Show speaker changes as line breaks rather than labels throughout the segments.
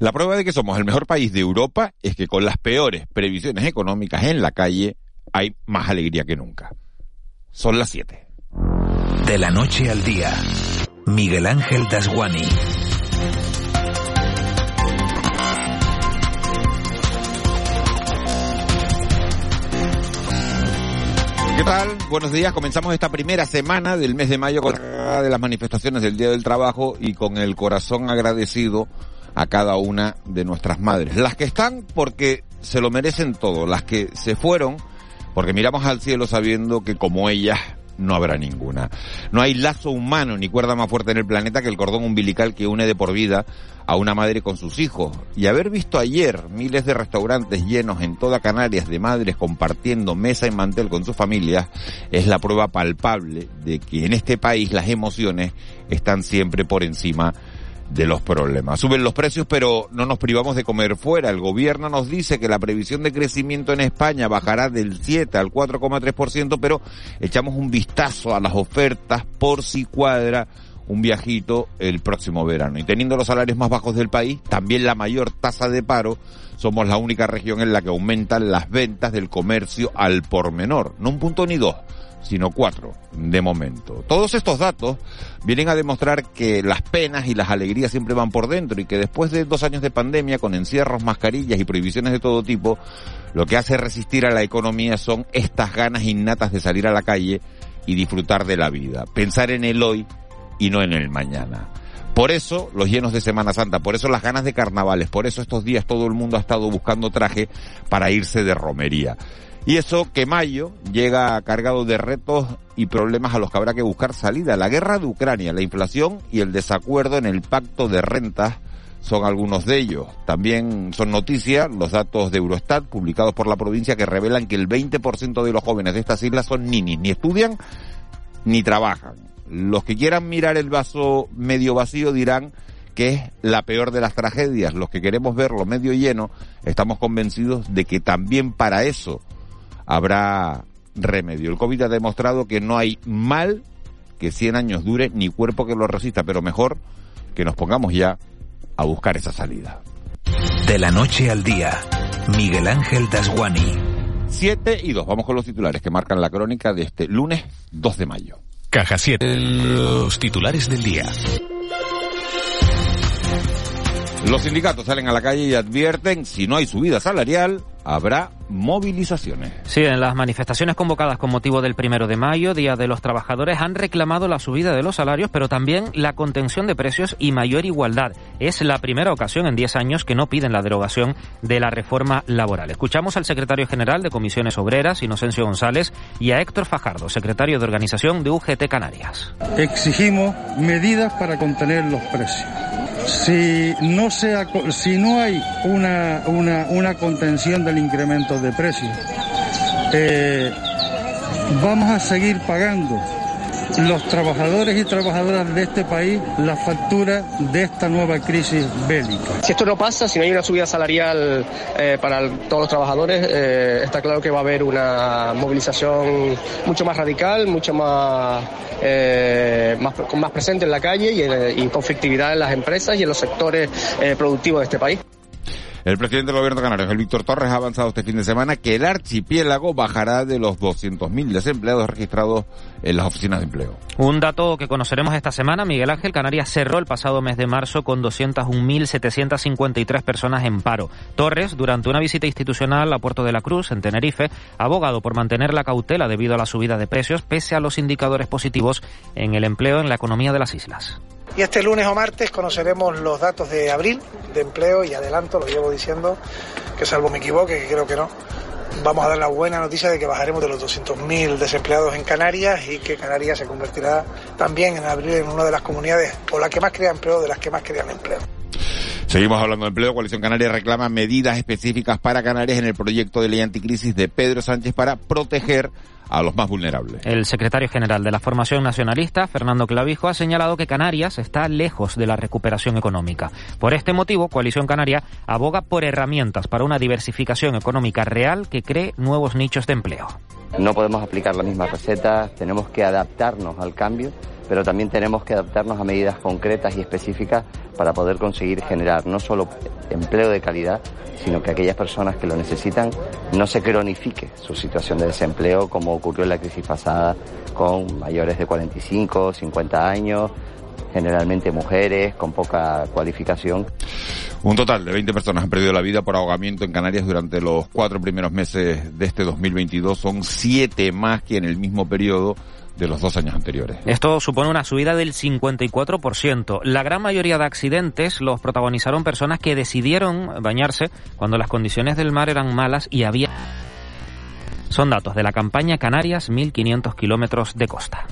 La prueba de que somos el mejor país de Europa es que con las peores previsiones económicas en la calle hay más alegría que nunca. Son las 7.
De la noche al día, Miguel Ángel Dasguani.
¿Qué tal? Buenos días. Comenzamos esta primera semana del mes de mayo con la de las manifestaciones del Día del Trabajo y con el corazón agradecido a cada una de nuestras madres. Las que están porque se lo merecen todo, las que se fueron porque miramos al cielo sabiendo que como ellas no habrá ninguna. No hay lazo humano ni cuerda más fuerte en el planeta que el cordón umbilical que une de por vida a una madre con sus hijos. Y haber visto ayer miles de restaurantes llenos en toda Canarias de madres compartiendo mesa y mantel con sus familias es la prueba palpable de que en este país las emociones están siempre por encima de los problemas. Suben los precios, pero no nos privamos de comer fuera. El gobierno nos dice que la previsión de crecimiento en España bajará del 7 al 4,3%, pero echamos un vistazo a las ofertas por si cuadra un viajito el próximo verano. Y teniendo los salarios más bajos del país, también la mayor tasa de paro, somos la única región en la que aumentan las ventas del comercio al por menor. No un punto ni dos sino cuatro de momento. Todos estos datos vienen a demostrar que las penas y las alegrías siempre van por dentro y que después de dos años de pandemia con encierros, mascarillas y prohibiciones de todo tipo, lo que hace resistir a la economía son estas ganas innatas de salir a la calle y disfrutar de la vida, pensar en el hoy y no en el mañana. Por eso los llenos de Semana Santa, por eso las ganas de carnavales, por eso estos días todo el mundo ha estado buscando traje para irse de romería. Y eso que mayo llega cargado de retos y problemas a los que habrá que buscar salida. La guerra de Ucrania, la inflación y el desacuerdo en el pacto de rentas son algunos de ellos. También son noticias los datos de Eurostat publicados por la provincia que revelan que el 20% de los jóvenes de estas islas son ninis, ni estudian ni trabajan. Los que quieran mirar el vaso medio vacío dirán que es la peor de las tragedias. Los que queremos verlo medio lleno, estamos convencidos de que también para eso habrá remedio. El COVID ha demostrado que no hay mal que 100 años dure ni cuerpo que lo resista, pero mejor que nos pongamos ya a buscar esa salida.
De la noche al día, Miguel Ángel Dasguani.
7 y 2. Vamos con los titulares que marcan la crónica de este lunes 2 de mayo.
Caja 7. Los titulares del día.
Los sindicatos salen a la calle y advierten, si no hay subida salarial, habrá movilizaciones.
Sí, en las manifestaciones convocadas con motivo del primero de mayo, Día de los Trabajadores, han reclamado la subida de los salarios, pero también la contención de precios y mayor igualdad. Es la primera ocasión en 10 años que no piden la derogación de la reforma laboral. Escuchamos al secretario general de Comisiones Obreras, Inocencio González, y a Héctor Fajardo, secretario de organización de UGT Canarias.
Exigimos medidas para contener los precios. Si no, sea, si no hay una, una, una contención del incremento de precios, eh, vamos a seguir pagando los trabajadores y trabajadoras de este país la factura de esta nueva crisis bélica.
Si esto no pasa, si no hay una subida salarial eh, para todos los trabajadores, eh, está claro que va a haber una movilización mucho más radical, mucho más, más presente en la calle y conflictividad en las empresas y en los sectores productivos de este país.
El presidente del gobierno canario, el Víctor Torres, ha avanzado este fin de semana que el archipiélago bajará de los 200.000 desempleados registrados en las oficinas de empleo.
Un dato que conoceremos esta semana, Miguel Ángel, Canarias cerró el pasado mes de marzo con 201.753 personas en paro. Torres, durante una visita institucional a Puerto de la Cruz, en Tenerife, ha abogado por mantener la cautela debido a la subida de precios, pese a los indicadores positivos en el empleo en la economía de las islas.
Y este lunes o martes conoceremos los datos de abril de empleo y adelanto, lo llevo diciendo, que salvo me equivoque, que creo que no, vamos a dar la buena noticia de que bajaremos de los 200.000 desempleados en Canarias y que Canarias se convertirá también en abril en una de las comunidades o la que más crea empleo de las que más crean empleo.
Seguimos hablando de empleo. Coalición Canaria reclama medidas específicas para Canarias en el proyecto de ley anticrisis de Pedro Sánchez para proteger a los más vulnerables.
El secretario general de la Formación Nacionalista, Fernando Clavijo, ha señalado que Canarias está lejos de la recuperación económica. Por este motivo, Coalición Canaria aboga por herramientas para una diversificación económica real que cree nuevos nichos de empleo.
No podemos aplicar la misma receta, tenemos que adaptarnos al cambio pero también tenemos que adaptarnos a medidas concretas y específicas para poder conseguir generar no solo empleo de calidad, sino que aquellas personas que lo necesitan no se cronifique su situación de desempleo como ocurrió en la crisis pasada con mayores de 45, 50 años, generalmente mujeres con poca cualificación.
Un total de 20 personas han perdido la vida por ahogamiento en Canarias durante los cuatro primeros meses de este 2022. Son siete más que en el mismo periodo de los dos años anteriores.
Esto supone una subida del 54%. La gran mayoría de accidentes los protagonizaron personas que decidieron bañarse cuando las condiciones del mar eran malas y había... Son datos de la campaña Canarias 1500 kilómetros de costa.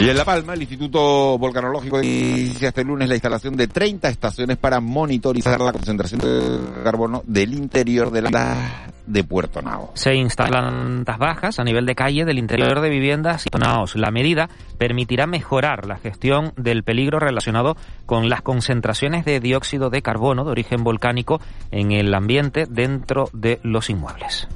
Y en La Palma, el Instituto Volcanológico inicia este lunes la instalación de 30 estaciones para monitorizar la concentración de carbono del interior de la de Puerto Nao.
Se instalan plantas bajas a nivel de calle del interior de viviendas y Naos. La medida permitirá mejorar la gestión del peligro relacionado con las concentraciones de dióxido de carbono de origen volcánico en el ambiente dentro de los inmuebles.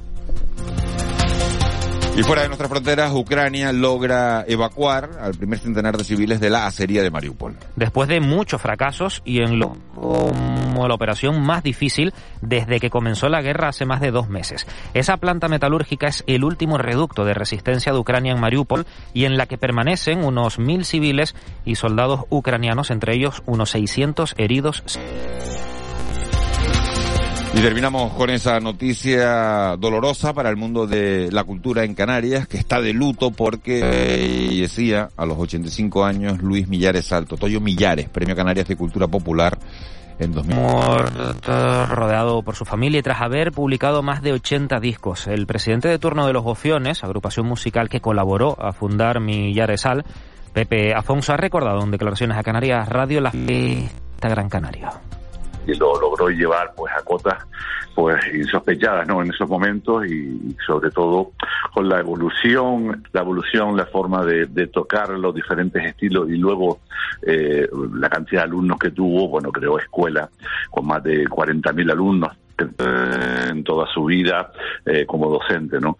Y fuera de nuestras fronteras, Ucrania logra evacuar al primer centenar de civiles de la acería de Mariupol.
Después de muchos fracasos y en lo como la operación más difícil desde que comenzó la guerra hace más de dos meses. Esa planta metalúrgica es el último reducto de resistencia de Ucrania en Mariupol y en la que permanecen unos mil civiles y soldados ucranianos, entre ellos unos 600 heridos.
Y terminamos con esa noticia dolorosa para el mundo de la cultura en Canarias, que está de luto porque fallecía a los 85 años Luis Millares Alto, Toyo Millares, Premio Canarias de Cultura Popular en 2000.
Rodeado por su familia y tras haber publicado más de 80 discos. El presidente de turno de Los Gofiones, agrupación musical que colaboró a fundar Millares Al, Pepe Afonso, ha recordado en declaraciones a Canarias Radio la fiesta Gran Canario
y lo logró llevar pues a cotas pues insospechadas no en esos momentos y, sobre todo con la evolución la evolución la forma de, tocar los diferentes estilos y luego eh, la cantidad de alumnos que tuvo bueno creó escuela con más de 40.000 alumnos en toda su vida eh, como docente no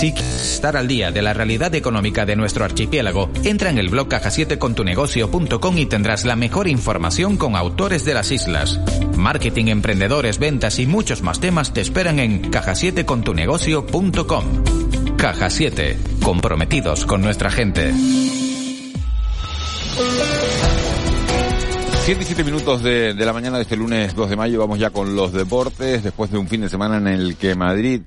si quieres estar al día de la realidad económica de nuestro archipiélago, entra en el blog caja7contunegocio.com y tendrás la mejor información con autores de las islas. Marketing, emprendedores, ventas y muchos más temas te esperan en caja7contunegocio.com. Caja 7, comprometidos con nuestra gente.
7 minutos de, de la mañana de este lunes 2 de mayo, vamos ya con los deportes, después de un fin de semana en el que Madrid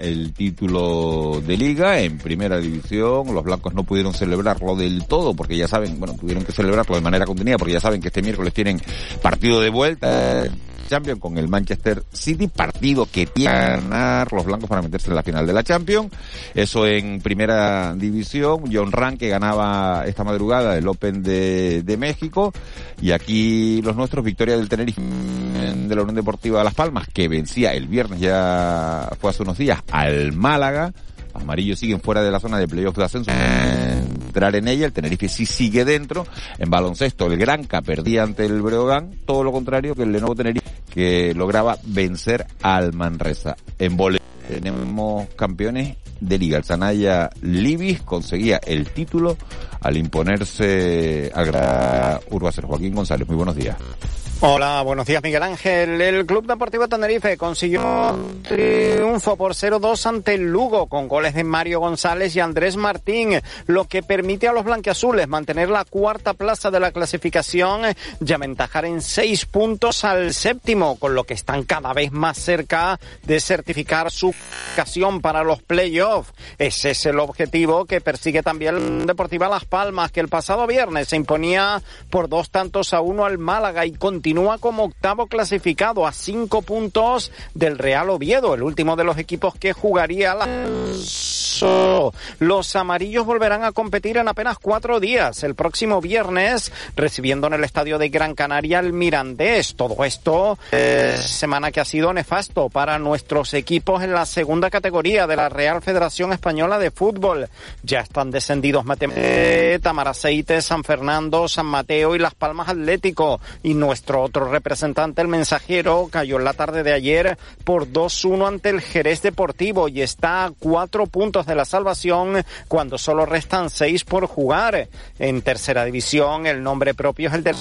el título de liga en primera división. Los blancos no pudieron celebrarlo del todo porque ya saben, bueno, tuvieron que celebrarlo de manera contenida porque ya saben que este miércoles tienen partido de vuelta. Champions con el Manchester City, partido que tiene que ganar los blancos para meterse en la final de la Champions. Eso en primera división. John Rank que ganaba esta madrugada el Open de, de México. Y aquí los nuestros, victoria del Tenerife de la Unión Deportiva de Las Palmas, que vencía el viernes, ya fue hace unos días, al Málaga. Amarillos siguen fuera de la zona de playoff de ascenso. Entrar en ella, el Tenerife sí sigue dentro. En baloncesto, el Granca perdía ante el Breogán. Todo lo contrario que el Lenovo Tenerife, que lograba vencer al Manresa. En vole tenemos campeones de liga. El Sanaya Libis conseguía el título al imponerse al Urbacero. Joaquín González, muy buenos días.
Hola, buenos días Miguel Ángel. El Club Deportivo Tenerife consiguió un triunfo por 0-2 ante el Lugo con goles de Mario González y Andrés Martín, lo que permite a los blanquiazules mantener la cuarta plaza de la clasificación y aventajar en seis puntos al séptimo, con lo que están cada vez más cerca de certificar su ocasión para los playoffs. Ese es el objetivo que persigue también Deportiva Las Palmas, que el pasado viernes se imponía por dos tantos a uno al Málaga y continúa continúa como octavo clasificado a cinco puntos del Real Oviedo, el último de los equipos que jugaría la... Los amarillos volverán a competir en apenas cuatro días, el próximo viernes, recibiendo en el estadio de Gran Canaria el Mirandés. Todo esto, eh, semana que ha sido nefasto para nuestros equipos en la segunda categoría de la Real Federación Española de Fútbol. Ya están descendidos Tamaraceite, San Fernando, San Mateo y Las Palmas Atlético. Y nuestro otro representante, el mensajero, cayó en la tarde de ayer por 2-1 ante el Jerez Deportivo y está a cuatro puntos de la salvación cuando solo restan seis por jugar. En tercera división, el nombre propio es el del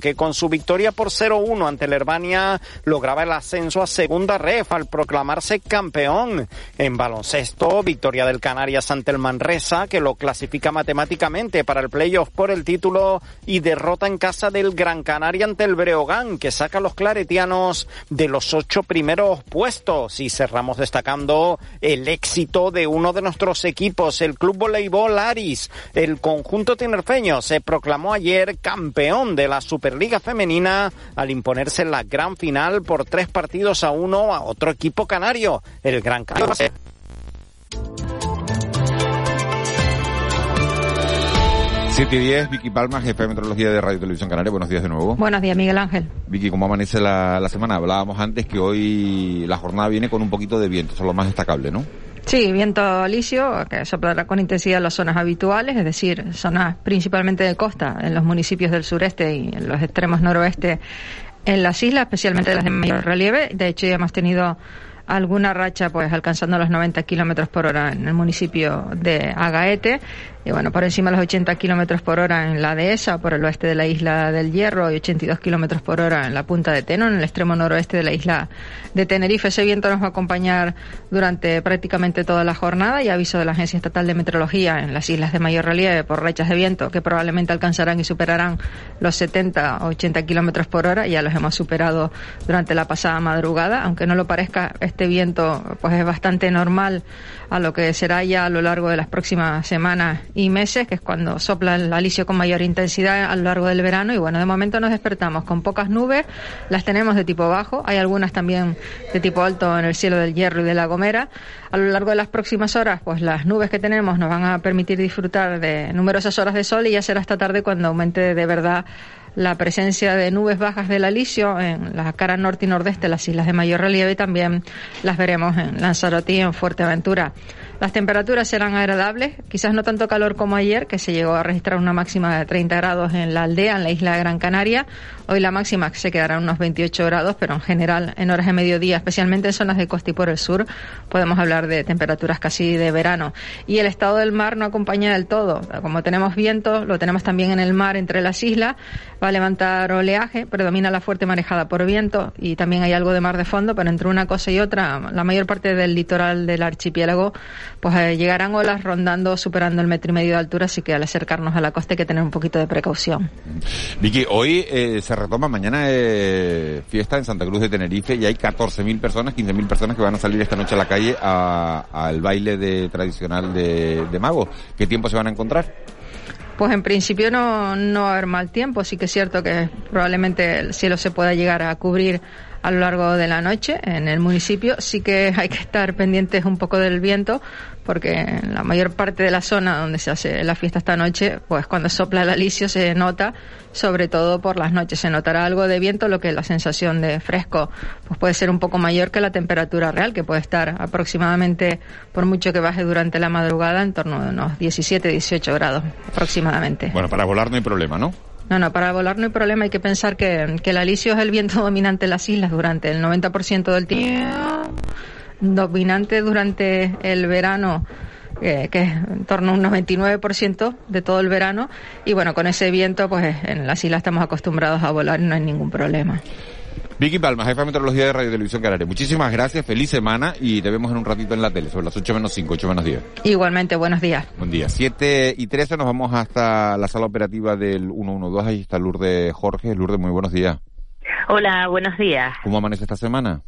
que con su victoria por 0-1 ante el Herbania lograba el ascenso a segunda ref al proclamarse campeón. En baloncesto, victoria del Canarias ante el Manresa, que lo clasifica matemáticamente para el playoff por el título, y derrota en casa del Gran Canaria ante el Breogán, que saca a los claretianos de los ocho primeros puestos. Y cerramos destacando el éxito de uno de nuestros equipos, el Club Voleibol Aris. El conjunto tinerfeño se proclamó ayer campeón de la Superliga Femenina al imponerse en la gran final por tres partidos a uno a otro equipo canario, el Gran Canaria.
Siete y diez, Vicky Palma, jefe de Meteorología de Radio Televisión Canaria. Buenos días de nuevo.
Buenos días, Miguel Ángel.
Vicky, ¿cómo amanece la, la semana? Hablábamos antes que hoy la jornada viene con un poquito de viento, eso es lo más destacable, ¿no?
Sí, viento alisio que soplará con intensidad en las zonas habituales, es decir, zonas principalmente de costa, en los municipios del sureste y en los extremos noroeste en las islas, especialmente las de mayor relieve. De hecho, ya hemos tenido alguna racha pues alcanzando los 90 kilómetros por hora en el municipio de Agaete y bueno, por encima de los 80 kilómetros por hora en la dehesa, por el oeste de la isla del Hierro, y 82 kilómetros por hora en la punta de Teno, en el extremo noroeste de la isla de Tenerife. Ese viento nos va a acompañar durante prácticamente toda la jornada y aviso de la Agencia Estatal de Meteorología en las islas de mayor relieve por rachas de viento que probablemente alcanzarán y superarán los 70 o 80 kilómetros por hora. Ya los hemos superado durante la pasada madrugada, aunque no lo parezca, este viento pues es bastante normal a lo que será ya a lo largo de las próximas semanas y meses, que es cuando sopla el alisio con mayor intensidad a lo largo del verano. Y bueno, de momento nos despertamos con pocas nubes, las tenemos de tipo bajo, hay algunas también de tipo alto en el cielo del Hierro y de La Gomera. A lo largo de las próximas horas, pues las nubes que tenemos nos van a permitir disfrutar de numerosas horas de sol y ya será esta tarde cuando aumente de verdad la presencia de nubes bajas del alisio en la cara norte y nordeste, las islas de mayor relieve, y también las veremos en Lanzarote y en Fuerteventura. Las temperaturas serán agradables, quizás no tanto calor como ayer, que se llegó a registrar una máxima de 30 grados en la aldea, en la isla de Gran Canaria. Hoy la máxima se quedará unos 28 grados, pero en general en horas de mediodía, especialmente en zonas de costa y por el sur, podemos hablar de temperaturas casi de verano. Y el estado del mar no acompaña del todo. Como tenemos viento, lo tenemos también en el mar entre las islas, va a levantar oleaje, predomina la fuerte marejada por viento y también hay algo de mar de fondo, pero entre una cosa y otra, la mayor parte del litoral del archipiélago pues eh, llegarán olas rondando, superando el metro y medio de altura, así que al acercarnos a la costa hay que tener un poquito de precaución.
Vicky, hoy eh, se retoma, mañana eh, fiesta en Santa Cruz de Tenerife y hay 14.000 personas, 15.000 personas que van a salir esta noche a la calle al baile de, tradicional de, de magos. ¿Qué tiempo se van a encontrar?
Pues en principio no, no va a haber mal tiempo, sí que es cierto que probablemente el cielo se pueda llegar a cubrir a lo largo de la noche en el municipio. Sí que hay que estar pendientes un poco del viento, porque en la mayor parte de la zona donde se hace la fiesta esta noche, pues cuando sopla el alisio se nota, sobre todo por las noches, se notará algo de viento, lo que la sensación de fresco pues puede ser un poco mayor que la temperatura real, que puede estar aproximadamente, por mucho que baje durante la madrugada, en torno a unos 17, 18 grados aproximadamente.
Bueno, para volar no hay problema, ¿no?
No, no, para volar no hay problema. Hay que pensar que, que el alisio es el viento dominante en las islas durante el 90% del tiempo. Dominante durante el verano que es en torno a un 99% de todo el verano. Y bueno, con ese viento, pues en las islas estamos acostumbrados a volar y no hay ningún problema.
Vicky Palma, jefa de meteorología de Radio Televisión Canaria. Muchísimas gracias, feliz semana y te vemos en un ratito en la tele, sobre las 8 menos 5, 8 menos 10.
Igualmente, buenos días.
Buen día. 7 y 13 nos vamos hasta la sala operativa del 112, ahí está Lourdes Jorge. Lourdes, muy buenos días.
Hola, buenos días.
¿Cómo amanece esta semana?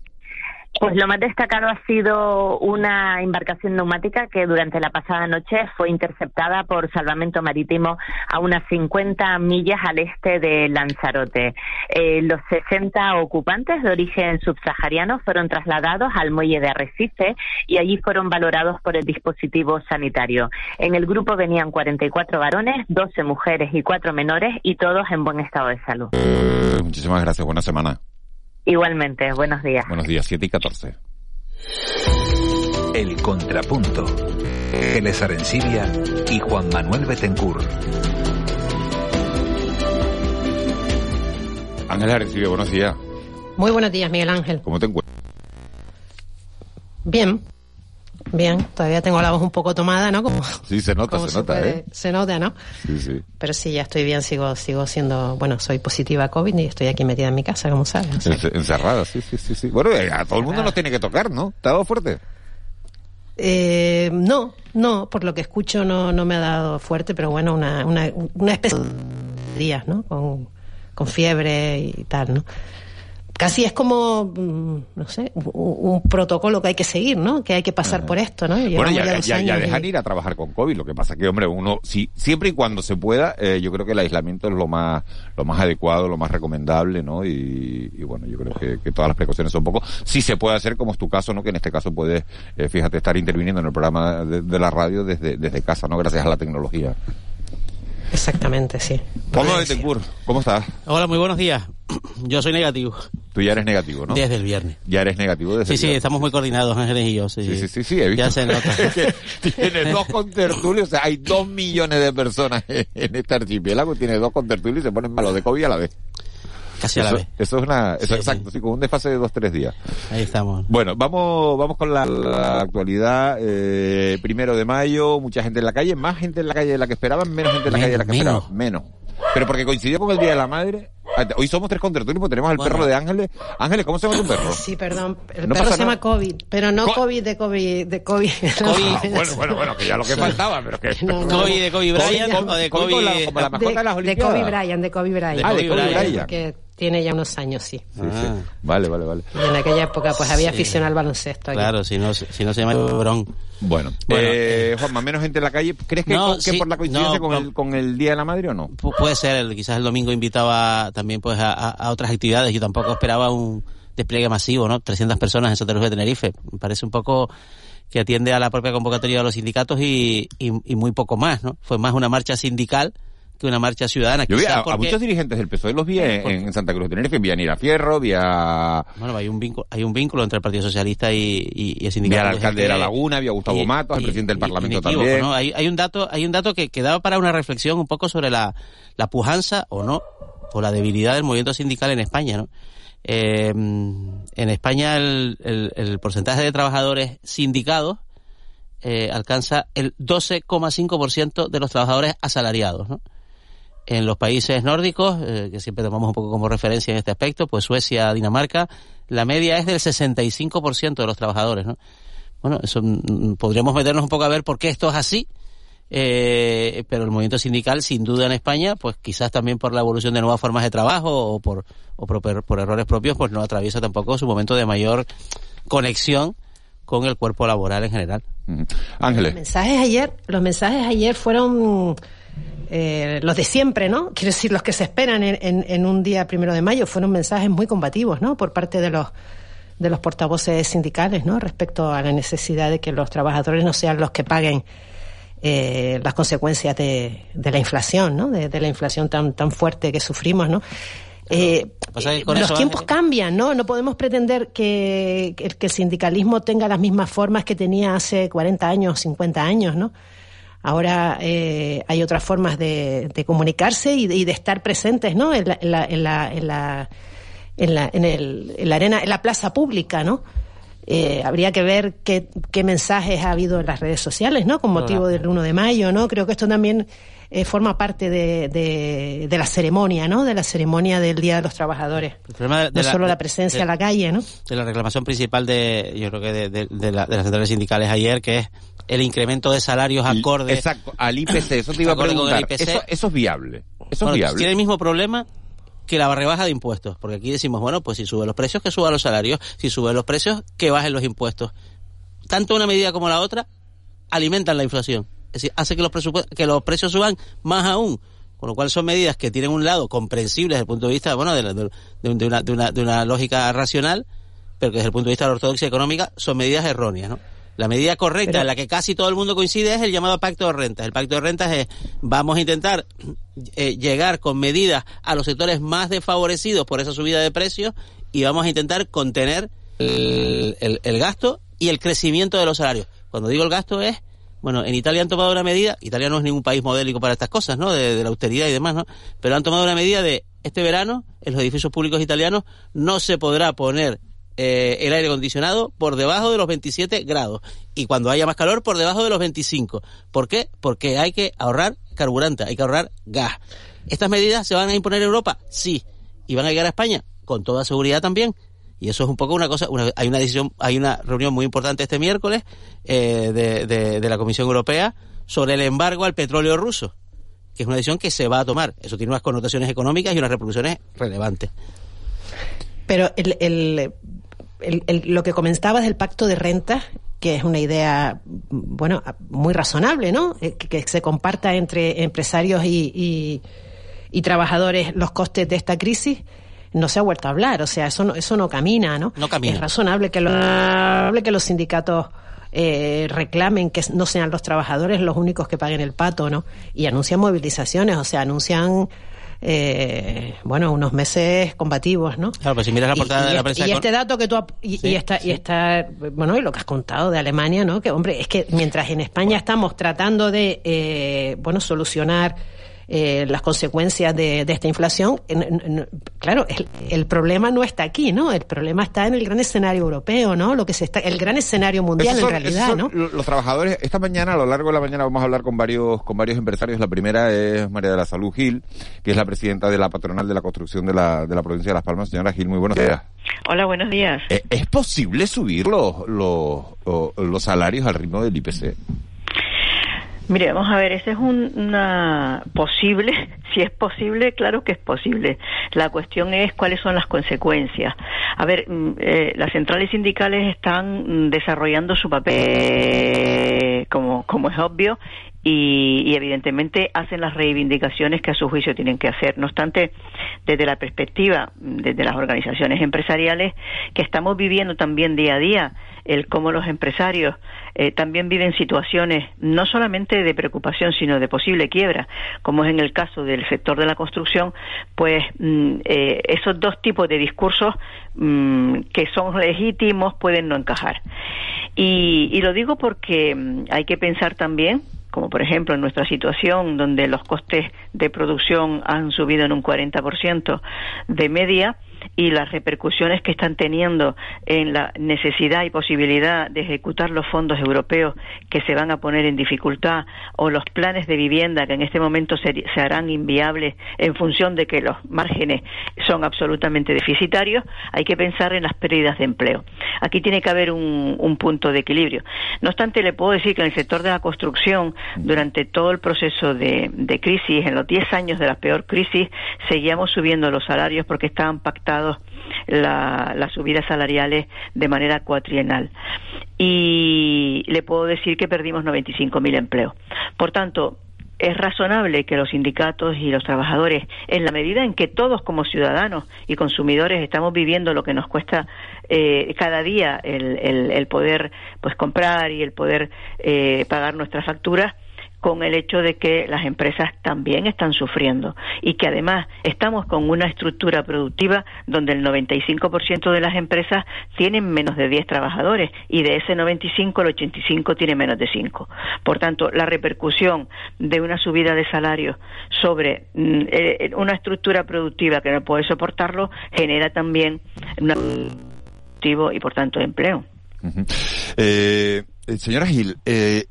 Pues lo más destacado ha sido una embarcación neumática que durante la pasada noche fue interceptada por salvamento marítimo a unas 50 millas al este de Lanzarote. Eh, los 60 ocupantes de origen subsahariano fueron trasladados al muelle de Arrecife y allí fueron valorados por el dispositivo sanitario. En el grupo venían 44 varones, 12 mujeres y 4 menores y todos en buen estado de salud.
Muchísimas gracias. Buena semana.
Igualmente, buenos días.
Buenos días, 7 y 14.
El Contrapunto. Geles Arencibia y Juan Manuel Betencur.
Ángeles Arecibe, buenos días.
Muy buenos días, Miguel Ángel.
¿Cómo te encuentras?
Bien, bien. Todavía tengo la voz un poco tomada, ¿no? Como,
sí, se nota, se, nota,
puede,
¿eh?
Se nota, ¿no?
Sí, sí.
Pero sí, ya estoy bien, sigo sigo siendo, bueno, soy positiva a COVID y estoy aquí metida en mi casa, como sabes. O sea,
Encerrada, sí, sí, sí, sí. Bueno, a todo el mundo nos tiene que tocar, ¿no? ¿Te ha dado fuerte?
Eh, no, no, por lo que escucho no, no me ha dado fuerte, pero bueno, una, una, una especie de días, ¿no? Con, con fiebre y tal, ¿no? Casi es como, mm, no sé, un, un protocolo que hay que seguir, ¿no? Que hay que pasar por esto, ¿no?
Bueno, ya, ya, ya
y-
dejan ir a trabajar con COVID. Lo que pasa que, hombre, uno, si, siempre y cuando se pueda, eh, yo creo que el aislamiento es lo más, lo más adecuado, lo más recomendable, ¿no? Y, y bueno, yo creo que, que todas las precauciones son poco. Si se puede hacer, como es tu caso, ¿no? Que en este caso puedes, eh, fíjate, estar interviniendo en el programa de, de la radio desde, desde casa, ¿no? Gracias a la tecnología.
Exactamente, sí.
Pablo de Tencur, ¿cómo estás?
Hola, muy buenos días. Yo soy negativo.
Tú ya eres negativo, ¿no?
Desde el viernes.
Ya eres negativo desde
Sí,
el
sí,
viernes.
estamos muy coordinados, Ángeles y yo. Sí,
Sí, sí, sí, sí, he visto.
Ya se nota.
Tienes dos contertulios, o sea, hay dos millones de personas en este archipiélago, tienes dos contertulios y se ponen malos de COVID a la vez.
Casi a la
eso,
vez.
Eso es una, eso
Sí,
exacto, sí. con un desfase de dos, tres días.
Ahí estamos.
Bueno, vamos, vamos con la, la actualidad. Eh, primero de mayo, mucha gente en la calle, más gente en la calle de la que esperaban, menos gente en la calle de la que
Menos,
esperaban. Menos. Pero porque coincidió con el Día de la Madre. Ah, Hoy somos tres contertulios porque tenemos al
Bueno.
perro de Ángeles. Ángeles, ¿cómo se llama tu perro?
Sí, perdón. El
No
perro se llama. COVID, pero no
Co-
COVID de COVID, de COVID.
Ah, bueno, bueno, bueno, que ya lo que faltaba, pero que...
No, no.
Kobe de Kobe Bryant o de
Kobe la- como la mascota de las
de. Kobe Bryant, de Kobe Bryant.
Ah, de Kobe Bryant.
Que tiene ya unos años, sí.
Sí, sí. Vale, vale, vale.
Y en aquella época pues había
Sí.
afición al baloncesto. aquí.
Claro, si no, si no se llama Bron.
Bueno,
Bueno,
eh, Juanma, menos gente en la calle. ¿Crees que,
No,
con- que
sí,
por la coincidencia
no,
con,
no.
el, con el Día de la Madre o no?
Pu- Puede ser, el- quizás el domingo invitaba también pues a, otras actividades. Yo tampoco esperaba un despliegue masivo, ¿no? 300 personas en Santa Cruz de Tenerife. Me parece un poco que atiende a la propia convocatoria de los sindicatos y, y, y muy poco más, ¿no? Fue más una marcha sindical que una marcha ciudadana.
Yo vi a, muchos dirigentes del PSOE los vi en, en Santa Cruz de Tenerife, vi a Nira Fierro, vi a,
Bueno, hay un vínculo, hay un vínculo entre el Partido Socialista y, y, y el
vi
sindicato.
al
de
alcalde de la Laguna, vi a Gustavo
y-
Matos, al presidente del Parlamento
inequívoco,
también.
¿no? Hay, hay un dato, hay un dato que, que daba para una reflexión un poco sobre la, la pujanza o no, o la debilidad del movimiento sindical en España, ¿no? Eh, en España el, el- el porcentaje de trabajadores sindicados eh, alcanza el 12,5% de los trabajadores asalariados, ¿no? En los países nórdicos, eh, que siempre tomamos un poco como referencia en este aspecto, pues Suecia, Dinamarca, la media es del 65% de los trabajadores, ¿no? Bueno, eso mm, podríamos meternos un poco a ver por qué esto es así, eh, pero el movimiento sindical, sin duda en España, pues quizás también por la evolución de nuevas formas de trabajo o por, o por, por errores propios, pues no atraviesa tampoco su momento de mayor conexión con el cuerpo laboral en general.
Los
Ángeles.
mensajes ayer, los mensajes ayer fueron eh, los de siempre, ¿no? Quiero decir, los que se esperan en, en- en un día primero de mayo fueron mensajes muy combativos, ¿no? Por parte de los de los portavoces sindicales, ¿no? Respecto a la necesidad de que los trabajadores no sean los que paguen eh, las consecuencias de, de la inflación, ¿no? De, de la inflación tan tan fuerte que sufrimos, ¿no? Eh,
pasa es que con
los
eso,
tiempos
Ángel-
cambian, ¿no? No podemos pretender que, que el- que el sindicalismo tenga las mismas formas que tenía hace 40 años, 50 años, ¿no? Ahora eh, hay otras formas de, de comunicarse y de, y de estar presentes, ¿no? En la, en la, en la, en la, en la, en el- en la arena, en la plaza pública, ¿no? Eh, habría que ver qué, qué mensajes ha habido en las redes sociales, ¿no? Con motivo del 1 de mayo, ¿no? Creo que esto también eh, forma parte de, de, de la ceremonia, ¿no? De la ceremonia del Día de los Trabajadores.
El problema de
no
la-
solo la presencia
de-
en la calle, ¿no?
de la reclamación principal de, yo creo que de, de- de la- de las centrales sindicales ayer, que es el incremento de salarios acorde.
Exacto, al IPC, eso te iba a
acorde con el
preguntar.
IPC.
Eso, eso es viable. Eso es viable.
Tiene el mismo problema que la rebaja de impuestos, porque aquí decimos, bueno, pues si suben los precios, que suban los salarios, si suben los precios, que bajen los impuestos. Tanto una medida como la otra alimentan la inflación. Es decir, hace que los, que los precios suban más aún. Con lo cual son medidas que tienen un lado comprensible desde el punto de vista, bueno, de, la- de- de una, de, una, de una lógica racional, pero que desde el punto de vista de la ortodoxia económica son medidas erróneas, ¿no? La medida correcta
Pero-
en la que casi todo el mundo coincide es el llamado pacto de rentas. El pacto de rentas es vamos a intentar eh, llegar con medidas a los sectores más desfavorecidos por esa subida de precios y vamos a intentar contener el, el- el gasto y el crecimiento de los salarios. Cuando digo el gasto es, bueno, en Italia han tomado una medida, Italia no es ningún país modélico para estas cosas, ¿no? De, de la austeridad y demás, ¿no? Pero han tomado una medida de este verano en los edificios públicos italianos no se podrá poner eh, el aire acondicionado por debajo de los 27 grados y cuando haya más calor por debajo de los 25. ¿Por qué? Porque hay que ahorrar carburante, hay que ahorrar gas. ¿Estas medidas se van a imponer en Europa? Sí. ¿Y van a llegar a España? Con toda seguridad también. Y eso es un poco una cosa, hay una decisión, hay una reunión muy importante este miércoles eh, de, la Comisión Europea sobre el embargo al petróleo ruso, que es una decisión que se va a tomar. Eso tiene unas connotaciones económicas y unas repercusiones relevantes.
Pero el, lo que comentabas del pacto de renta, que es una idea, bueno, muy razonable, ¿no? Eh, que, se comparta entre empresarios y, y, trabajadores los costes de esta crisis no se ha vuelto a hablar, o sea, eso no, eso no camina, ¿no?
No camina.
Es razonable que, lo, que los sindicatos eh, reclamen que no sean los trabajadores los únicos que paguen el pato, ¿no? Y anuncian movilizaciones, o sea, anuncian eh, bueno, unos meses combativos, ¿no?
Claro, pues si miras la portada de la
prensa... Y este dato que tú... Y, y esta, y esta, bueno, y lo que has contado de Alemania, ¿no? Que, hombre, es que mientras en España estamos tratando de, eh, bueno, solucionar eh, las consecuencias de, esta inflación, claro, el, problema no está aquí, ¿no? El problema está en el gran escenario europeo, ¿no? Lo que se está, el gran escenario mundial en realidad, ¿no?
Los trabajadores, esta mañana, a lo largo de la mañana, vamos a hablar con varios, con varios empresarios. La primera es María de la Salud Gil, que es la presidenta de la patronal de la construcción de la, de la provincia de Las Palmas. Señora Gil, muy buenos días.
Hola, buenos días.
Eh, ¿Es posible subir los, los, los salarios al ritmo del IPC?
Mire, vamos a ver, ese es una posible, si es posible, claro que es posible. La cuestión es cuáles son las consecuencias. A ver, mm, eh, las centrales sindicales están desarrollando su papel, como, como es obvio, y, evidentemente hacen las reivindicaciones que a su juicio tienen que hacer. No obstante, desde la perspectiva desde las organizaciones empresariales, que estamos viviendo también día a día, el cómo los empresarios eh, también viven situaciones no solamente de preocupación, sino de posible quiebra, como es en el caso del sector de la construcción, pues mm, eh, esos dos tipos de discursos mm, que son legítimos pueden no encajar. Y, y lo digo porque mm, hay que pensar también como por ejemplo en nuestra situación donde los costes de producción han subido en un 40% de media, y las repercusiones que están teniendo en la necesidad y posibilidad de ejecutar los fondos europeos que se van a poner en dificultad o los planes de vivienda que en este momento se, harán inviables en función de que los márgenes son absolutamente deficitarios, hay que pensar en las pérdidas de empleo. Aquí tiene que haber un, punto de equilibrio. No obstante, le puedo decir que en el sector de la construcción, durante todo el proceso de, de crisis, en los 10 años de la peor crisis, seguíamos subiendo los salarios porque estaban pactados las subidas salariales de manera cuatrienal. Y le puedo decir que perdimos 95.000 empleos. Por tanto, es razonable que los sindicatos y los trabajadores, en la medida en que todos como ciudadanos y consumidores estamos viviendo lo que nos cuesta eh, cada día el, poder pues comprar y el poder eh, pagar nuestras facturas, con el hecho de que las empresas también están sufriendo y que además estamos con una estructura productiva donde el 95% de las empresas tienen menos de 10 trabajadores y de ese 95 el 85 tiene menos de 5. Por tanto, la repercusión de una subida de salarios sobre mm, eh, una estructura productiva que no puede soportarlo genera también un y por tanto empleo.
Eh, eh, señora Gil, eh,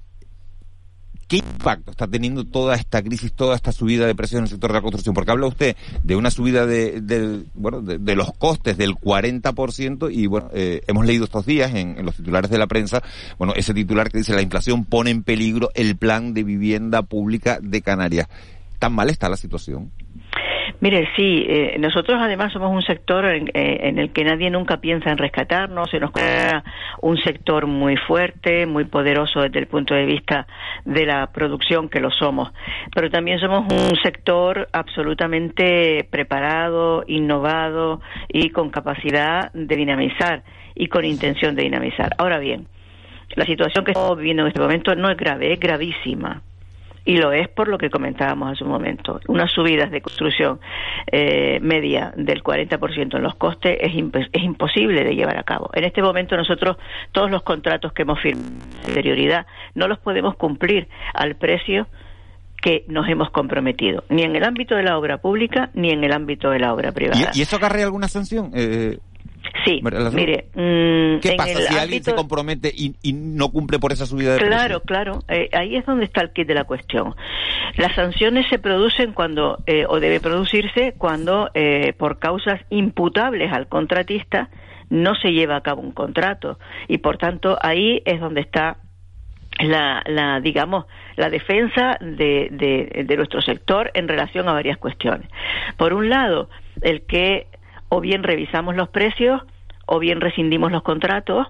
¿Qué impacto está teniendo toda esta crisis, toda esta subida de precios en el sector de la construcción? Porque habla usted de una subida de, bueno, de, los costes del 40% y bueno, eh, hemos leído estos días en, en, los titulares de la prensa, bueno, ese titular que dice la inflación pone en peligro el plan de vivienda pública de Canarias. ¿Tan mal está la situación?
Mire, sí, eh, nosotros además somos un sector eh, en, el que nadie nunca piensa en rescatarnos, se nos crea un sector muy fuerte, muy poderoso desde el punto de vista de la producción que lo somos, pero también somos un sector absolutamente preparado, innovado y con capacidad de dinamizar y con intención de dinamizar. Ahora bien, la situación que estamos viviendo en este momento no es grave, es gravísima y lo es por lo que comentábamos hace un momento. Unas subidas de construcción eh, media del 40% en los costes es, es imposible de llevar a cabo. En este momento nosotros todos los contratos que hemos firmado de anterioridad no los podemos cumplir al precio que nos hemos comprometido, ni en el ámbito de la obra pública ni en el ámbito de la obra privada.
¿Y, y eso acarrea alguna sanción? Eh,
Sí, mire, mm,
¿qué pasa si alguien se compromete y, y no cumple por esa subida de
Claro, claro. Eh, ahí es donde está el kit de la cuestión. Las sanciones se producen cuando, eh, o debe producirse cuando, eh, por causas imputables al contratista, no se lleva a cabo un contrato. Y por tanto, ahí es donde está la, la digamos, la defensa de, de, de nuestro sector en relación a varias cuestiones. Por un lado, el que o bien revisamos los precios, o bien rescindimos los contratos,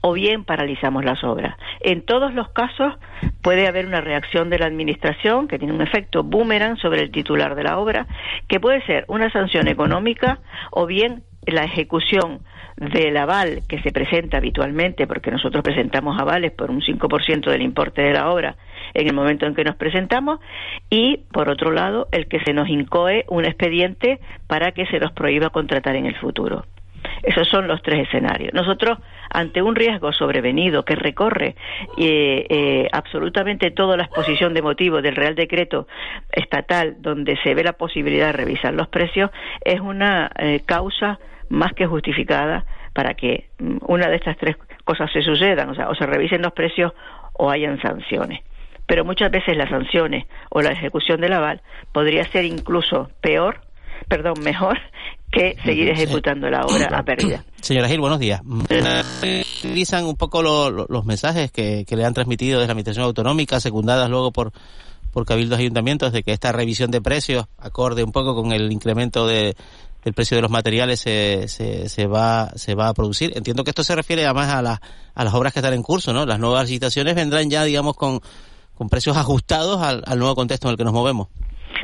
o bien paralizamos las obras. En todos los casos puede haber una reacción de la Administración que tiene un efecto boomerang sobre el titular de la obra, que puede ser una sanción económica o bien la ejecución del aval que se presenta habitualmente, porque nosotros presentamos avales por un 5% del importe de la obra en el momento en que nos presentamos, y por otro lado, el que se nos incoe un expediente para que se nos prohíba contratar en el futuro. Esos son los tres escenarios. Nosotros, ante un riesgo sobrevenido que recorre eh, eh, absolutamente toda la exposición de motivos del Real Decreto estatal, donde se ve la posibilidad de revisar los precios, es una eh, causa más que justificada para que mm, una de estas tres cosas se sucedan, o sea, o se revisen los precios o hayan sanciones. Pero muchas veces las sanciones o la ejecución del aval podría ser incluso peor, perdón, mejor que seguir ejecutando la obra a pérdida.
Señora Gil, buenos días. Utilizan un poco lo- lo- los mensajes que, que le han transmitido desde la Administración Autonómica, secundadas luego por, por cabildos ayuntamientos, de que esta revisión de precios, acorde un poco con el incremento de, del precio de los materiales, se, se, se, va, se va a producir. Entiendo que esto se refiere además a, las a las obras que están en curso, ¿no? Las nuevas licitaciones vendrán ya, digamos, con, con precios ajustados al, al nuevo contexto en el que nos movemos.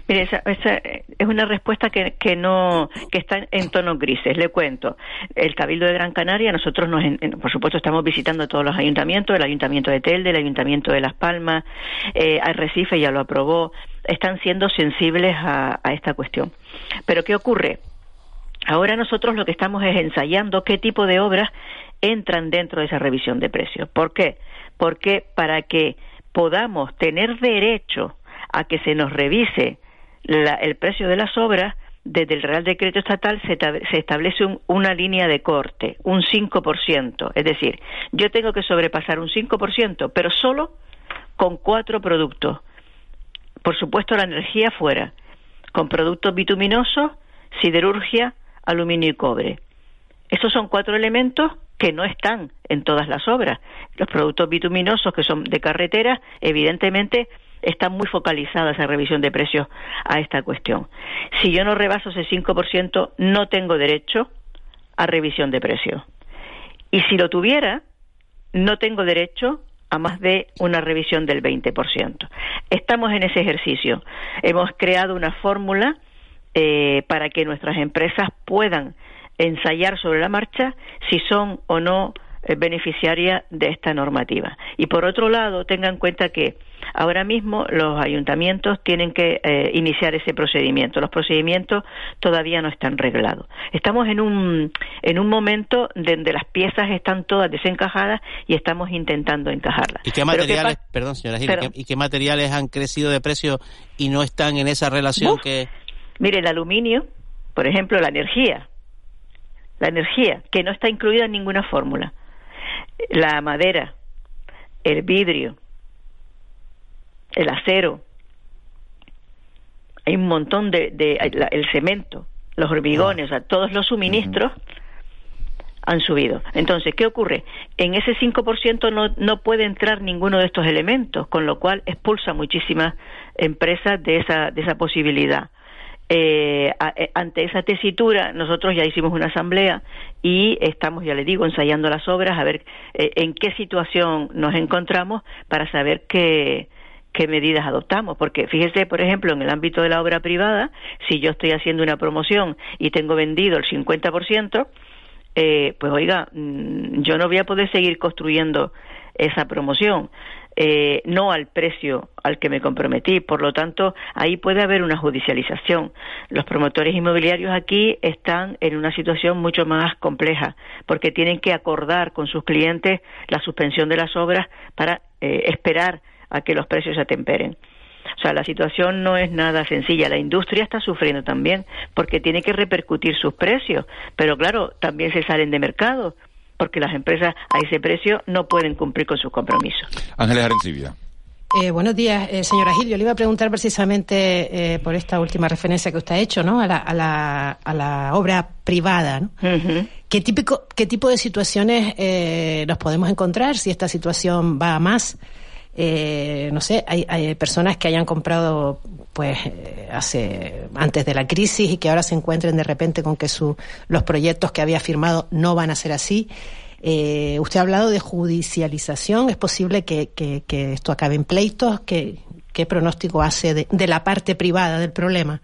Mire, esa, esa es una respuesta que, que no que está en tonos grises. Le cuento. El Cabildo de Gran Canaria, nosotros nos, por supuesto, estamos visitando todos los ayuntamientos, el Ayuntamiento de Telde, el Ayuntamiento de Las Palmas, eh, Arrecife ya lo aprobó. Están siendo sensibles a esta cuestión. Pero ¿qué ocurre? Ahora nosotros lo que estamos es ensayando qué tipo de obras entran dentro de esa revisión de precios. ¿Por qué? Porque para que podamos tener derecho a que se nos revise la- el precio de las obras, desde el Real Decreto Estatal se, tab- se establece un- una línea de corte, un 5%. Es decir, yo tengo que sobrepasar un 5%, pero solo con cuatro productos. Por supuesto, la energía fuera, con productos bituminosos, siderurgia, aluminio y cobre. Estos son cuatro elementos que no están en todas las obras. Los productos bituminosos que son de carretera, evidentemente, están muy focalizadas esa revisión de precios a esta cuestión. Si yo no rebaso ese 5%, no tengo derecho a revisión de precios. Y si lo tuviera, no tengo derecho a más de una revisión del 20%. Estamos en ese ejercicio. Hemos creado una fórmula eh, para que nuestras empresas puedan ensayar sobre la marcha si son o no eh, beneficiarias de esta normativa. Y por otro lado, tengan en cuenta que ahora mismo los ayuntamientos tienen que eh, iniciar ese procedimiento. Los procedimientos todavía no están reglados. Estamos en un, en un momento donde las piezas están todas desencajadas y estamos intentando encajarlas.
¿Y qué materiales, perdón señora Gil,
Pero-
¿y qué- ¿y qué materiales han crecido de precio y no están en esa relación
Uf.
que...
Mire, el aluminio, por ejemplo, la energía, la energía, que no está incluida en ninguna fórmula, la madera, el vidrio, el acero, hay un montón de, de la- el cemento, los hormigones, o sea, todos los suministros han subido. Entonces, ¿qué ocurre? En ese 5% no, no puede entrar ninguno de estos elementos, con lo cual expulsa muchísimas empresas de esa, de esa posibilidad. Eh, eh, ante esa tesitura, nosotros ya hicimos una asamblea y estamos, ya le digo, ensayando las obras a ver eh, en qué situación nos encontramos para saber qué, qué medidas adoptamos. Porque fíjese, por ejemplo, en el ámbito de la obra privada, si yo estoy haciendo una promoción y tengo vendido el 50%, eh, pues oiga, mm, yo no voy a poder seguir construyendo esa promoción, eh, no al precio al que me comprometí. Por lo tanto, ahí puede haber una judicialización. Los promotores inmobiliarios aquí están en una situación mucho más compleja, porque tienen que acordar con sus clientes la suspensión de las obras para eh, esperar a que los precios se atemperen. O sea, la situación no es nada sencilla. La industria está sufriendo también porque tiene que repercutir sus precios, pero claro, también se salen de mercado porque las empresas a ese precio no pueden cumplir con sus compromisos.
Ángeles Arencibia.
Eh, buenos días, eh, señora Gil. Yo le iba a preguntar precisamente eh, por esta última referencia que usted ha hecho, ¿no? A la, a la, a la obra privada, ¿no? ¿Qué, típico, ¿Qué tipo de situaciones eh, nos podemos encontrar si esta situación va a más? Eh, no sé, hay, hay personas que hayan comprado pues eh, hace antes de la crisis y que ahora se encuentren de repente con que su, los proyectos que había firmado no van a ser así. Eh, usted ha hablado de judicialización. ¿Es posible que, que, que esto acabe en pleitos? ¿Qué, qué pronóstico hace de, de la parte privada del problema?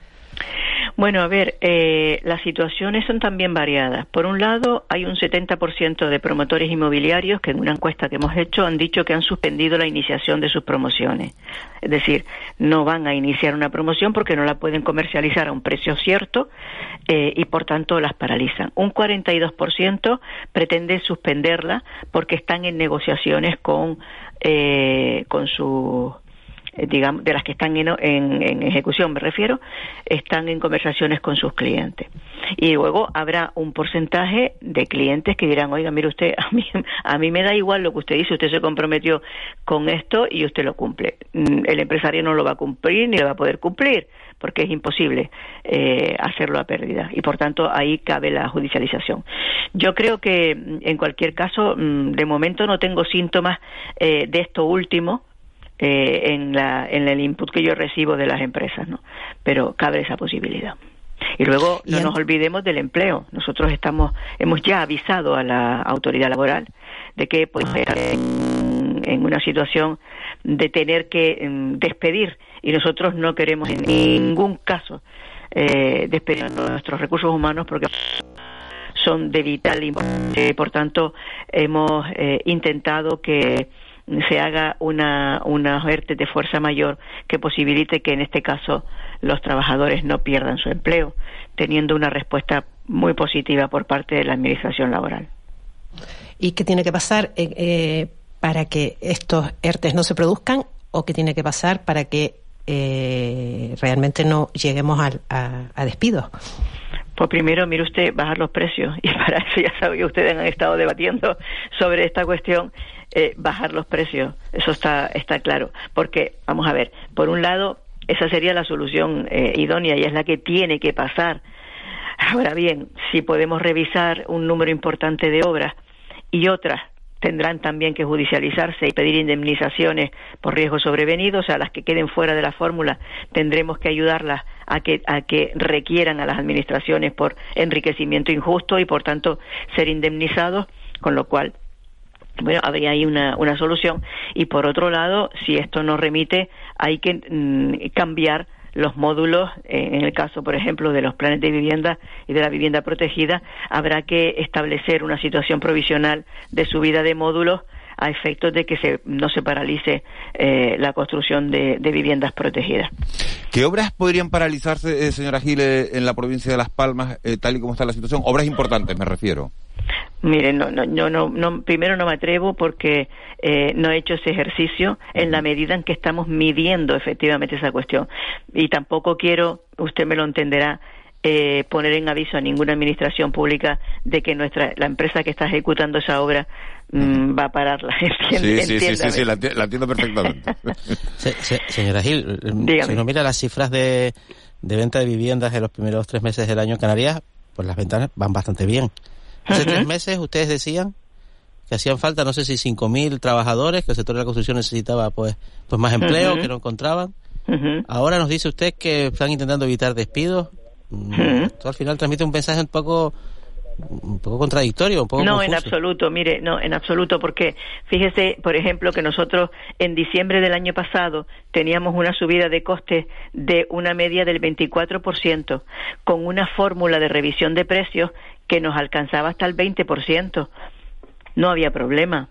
Bueno, a ver, eh, las situaciones son también variadas. Por un lado, hay un 70% de promotores inmobiliarios que en una encuesta que hemos hecho han dicho que han suspendido la iniciación de sus promociones. Es decir, no van a iniciar una promoción porque no la pueden comercializar a un precio cierto eh, y por tanto las paralizan. Un 42% pretende suspenderla porque están en negociaciones con, eh, con sus digamos, de las que están en, en, en, ejecución, me refiero, están en conversaciones con sus clientes. Y luego habrá un porcentaje de clientes que dirán, oiga, mire usted, a mí, a mí me da igual lo que usted dice, usted se comprometió con esto y usted lo cumple. Mm, el empresario no lo va a cumplir ni lo va a poder cumplir porque es imposible eh, hacerlo a pérdida y por tanto ahí cabe la judicialización. Yo creo que en cualquier caso, mm, de momento no tengo síntomas eh, de esto último, eh, en, la, en el input que yo recibo de las empresas, ¿no? Pero cabe esa posibilidad. Y luego no nos olvidemos del empleo. Nosotros estamos, hemos ya avisado a la autoridad laboral de que pues, estar en, en, una situación de tener que um, despedir y nosotros no queremos en ningún caso eh, despedir a nuestros recursos humanos porque son de vital importancia. Por tanto, hemos eh, intentado que se haga una, una oferta de fuerza mayor que posibilite que en este caso los trabajadores no pierdan su empleo, teniendo una respuesta muy positiva por parte de la Administración laboral.
¿Y qué tiene que pasar eh, eh, para que estos ERTES no se produzcan o qué tiene que pasar para que eh, realmente no lleguemos a, a, a despidos?
Pues primero, mire usted, bajar los precios. Y para eso ya sabe que ustedes han estado debatiendo sobre esta cuestión eh, bajar los precios. Eso está, está claro. Porque, vamos a ver, por un lado, esa sería la solución eh, idónea y es la que tiene que pasar. Ahora bien, si podemos revisar un número importante de obras y otras tendrán también que judicializarse y pedir indemnizaciones por riesgos sobrevenidos, sea, las que queden fuera de la fórmula, tendremos que ayudarlas a que, a que requieran a las administraciones por enriquecimiento injusto y, por tanto, ser indemnizados, con lo cual bueno, habría ahí una, una solución. Y por otro lado, si esto no remite, hay que mm, cambiar los módulos, eh, en el caso, por ejemplo, de los planes de vivienda y de la vivienda protegida, habrá que establecer una situación provisional de subida de módulos a efectos de que se, no se paralice eh, la construcción de, viviendas protegidas.
¿Qué obras podrían paralizarse, eh, señora Gile, en la provincia de Las Palmas, eh, tal y como está la situación? Obras importantes, me refiero.
Mire, no, no, no, no, no, primero no me atrevo porque eh, no he hecho ese ejercicio en la medida en que estamos midiendo efectivamente esa cuestión. Y tampoco quiero, usted me lo entenderá, eh, poner en aviso a ninguna administración pública de que nuestra la empresa que está ejecutando esa obra mmm, va a pararla.
sí, sí, sí, sí, sí, la, la entiendo perfectamente.
se, se, señora Gil, Dígame. si uno mira las cifras de, de venta de viviendas en los primeros tres meses del año en Canarias, pues las ventas van bastante bien. Hace uh -huh. tres meses ustedes decían que hacían falta, no sé si 5.000 trabajadores, que el sector de la construcción necesitaba pues, pues más empleo, uh -huh. que no encontraban. Uh -huh. Ahora nos dice usted que están intentando evitar despidos. Esto al final transmite un mensaje un poco un poco contradictorio, un poco
No,
confuso.
en absoluto, mire, no, en absoluto, porque fíjese, por ejemplo, que nosotros en diciembre del año pasado teníamos una subida de costes de una media del 24%, con una fórmula de revisión de precios que nos alcanzaba hasta el 20%. No había problema.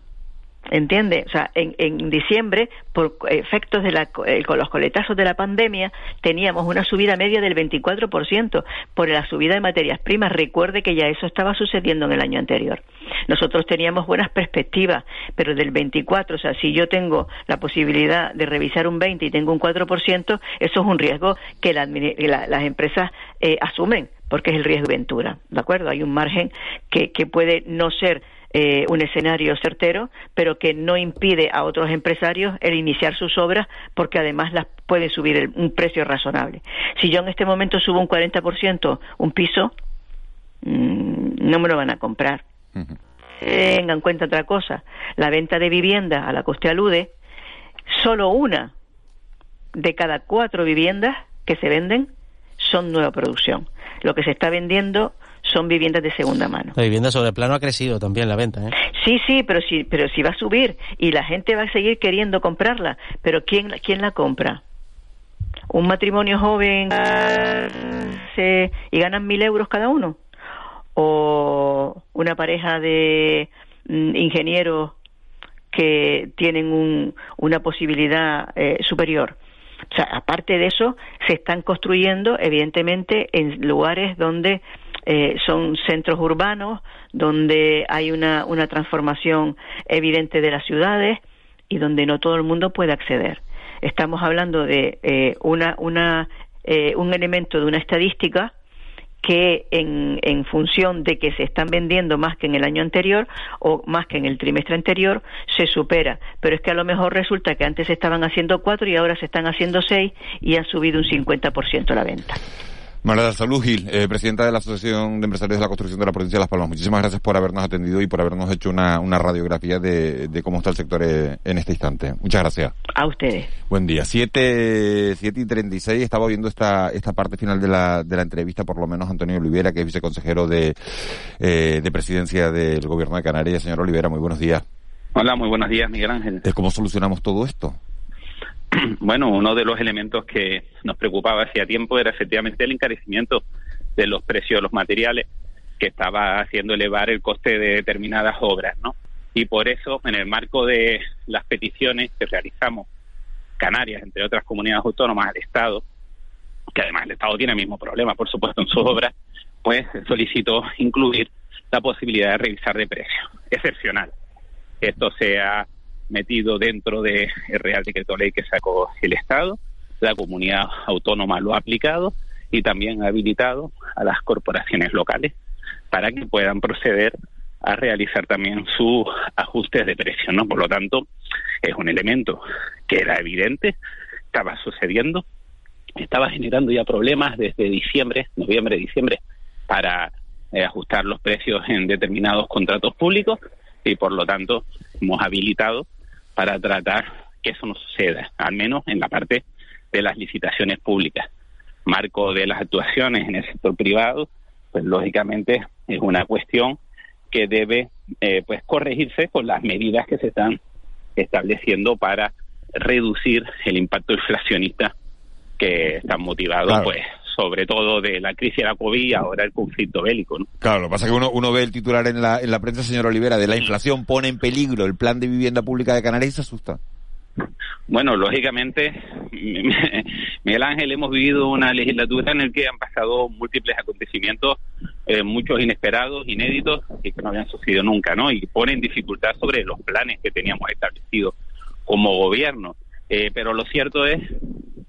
¿Entiende? O sea, en, en, diciembre, por efectos de la, eh, con los coletazos de la pandemia, teníamos una subida media del 24% por la subida de materias primas. Recuerde que ya eso estaba sucediendo en el año anterior. Nosotros teníamos buenas perspectivas, pero del 24, o sea, si yo tengo la posibilidad de revisar un 20 y tengo un 4%, eso es un riesgo que la, las empresas eh, asumen, porque es el riesgo de ventura. ¿De acuerdo? Hay un margen que, que puede no ser eh, un escenario certero, pero que no impide a otros empresarios el iniciar sus obras porque además las puede subir un precio razonable. Si yo en este momento subo un 40% un piso, mm, no me lo van a comprar. Tengan en cuenta otra cosa, la venta de vivienda a la que usted alude, solo una de cada cuatro viviendas que se venden son nueva producción. Lo que se está vendiendo son viviendas de segunda mano.
La vivienda sobre plano ha crecido también la venta, ¿eh?
Sí, sí, pero si, pero si va a subir y la gente va a seguir queriendo comprarla, pero ¿quién, quién la compra? ¿Un matrimonio joven y ganan mil euros cada uno? ¿O una pareja de mm, ingenieros que tienen un, una posibilidad eh, superior? O sea, aparte de eso, se están construyendo, evidentemente, en lugares donde eh, son centros urbanos donde hay una, una transformación evidente de las ciudades y donde no todo el mundo puede acceder. Estamos hablando de eh, una, una, eh, un elemento de una estadística que en, en, función de que se están vendiendo más que en el año anterior o más que en el trimestre anterior, se supera. Pero es que a lo mejor resulta que antes se estaban haciendo cuatro y ahora se están haciendo seis y ha subido un 50% la venta.
María Salud Gil, eh, presidenta de la Asociación de Empresarios de la Construcción de la Provincia de Las Palmas. Muchísimas gracias por habernos atendido y por habernos hecho una, radiografía de, cómo está el sector eh, en este instante. Muchas gracias.
A ustedes.
Buen día. Siete, siete y treinta y seis. Estaba viendo esta, esta parte final de la, de la entrevista, por lo menos Antonio Olivera, que es viceconsejero de, eh, de presidencia del Gobierno de Canarias. Señor Olivera, muy buenos días.
Hola, muy buenos días, Miguel Ángel.
¿Cómo solucionamos todo esto?
Bueno, uno de los elementos que nos preocupaba hacía tiempo era efectivamente el encarecimiento de los precios de los materiales que estaba haciendo elevar el coste de determinadas obras, ¿no? Y por eso, en el marco de las peticiones que realizamos Canarias, entre otras comunidades autónomas, al Estado, que además el Estado tiene el mismo problema, por supuesto, en sus obras, pues solicitó incluir la posibilidad de revisar de precio excepcional. Esto sea metido dentro del Real Decreto Ley que sacó el Estado, la comunidad autónoma lo ha aplicado y también ha habilitado a las corporaciones locales para que puedan proceder a realizar también sus ajustes de precio, ¿no? Por lo tanto, es un elemento que era evidente, estaba sucediendo, estaba generando ya problemas desde diciembre, noviembre, diciembre, para eh, ajustar los precios en determinados contratos públicos y por lo tanto hemos habilitado para tratar que eso no suceda, al menos en la parte de las licitaciones públicas. Marco de las actuaciones en el sector privado, pues lógicamente es una cuestión que debe eh, pues corregirse con las medidas que se están estableciendo para reducir el impacto inflacionista que están motivados pues sobre todo de la crisis de la COVID y ahora el conflicto bélico. ¿no?
Claro, lo que pasa es que uno, uno ve el titular en la, en la prensa, señor Olivera, de la inflación pone en peligro el plan de vivienda pública de Canarias y se asusta.
Bueno, lógicamente, Miguel Ángel, hemos vivido una legislatura en la que han pasado múltiples acontecimientos, eh, muchos inesperados, inéditos, y que no habían sucedido nunca, ¿no? Y ponen dificultad sobre los planes que teníamos establecidos como gobierno. Eh, pero lo cierto es,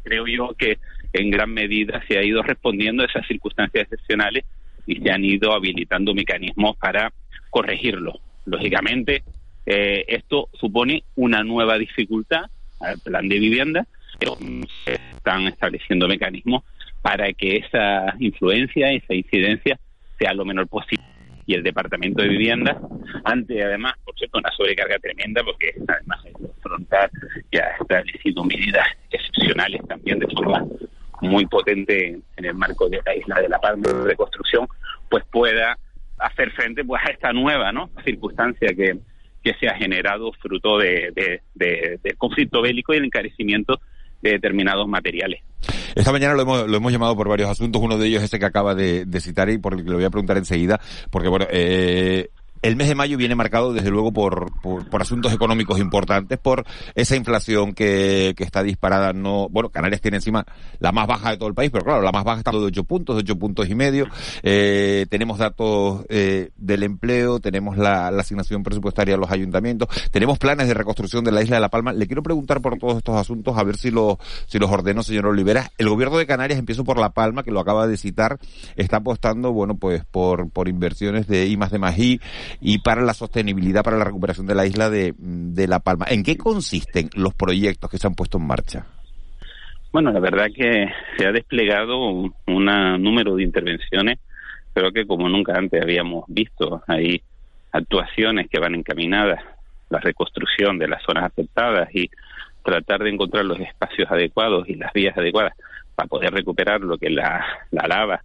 creo yo, que en gran medida se ha ido respondiendo a esas circunstancias excepcionales y se han ido habilitando mecanismos para corregirlo. Lógicamente, eh, esto supone una nueva dificultad al plan de vivienda, pero se están estableciendo mecanismos para que esa influencia, esa incidencia sea lo menor posible. Y el Departamento de Vivienda, ante además, por cierto, una sobrecarga tremenda, porque además el frontal ya ha establecido medidas excepcionales también de forma muy potente en el marco de la isla de la Paz de reconstrucción, pues pueda hacer frente pues a esta nueva ¿no? circunstancia que, que se ha generado fruto de, del conflicto bélico y el encarecimiento de determinados materiales.
Esta mañana lo hemos, lo hemos llamado por varios asuntos, uno de ellos es ese que acaba de, citar y por el que le voy a preguntar enseguida, porque bueno, eh, el mes de mayo viene marcado desde luego por, por, asuntos económicos importantes, por esa inflación que, que, está disparada. No, bueno, Canarias tiene encima la más baja de todo el país, pero claro, la más baja está de 8 puntos, de 8 puntos y medio. Eh, tenemos datos eh, del empleo, tenemos la, la, asignación presupuestaria a los ayuntamientos, tenemos planes de reconstrucción de la isla de La Palma. Le quiero preguntar por todos estos asuntos, a ver si los, si los ordeno, señor Olivera. El gobierno de Canarias, empiezo por La Palma, que lo acaba de citar, está apostando, bueno, pues por, por inversiones de I más de I y para la sostenibilidad, para la recuperación de la isla de, La Palma. ¿En qué consisten los proyectos que se han puesto en marcha?
Bueno, la verdad que se ha desplegado un número de intervenciones, creo que como nunca antes habíamos visto. Hay actuaciones que van encaminadas la reconstrucción de las zonas afectadas y tratar de encontrar los espacios adecuados y las vías adecuadas para poder recuperar lo que la, lava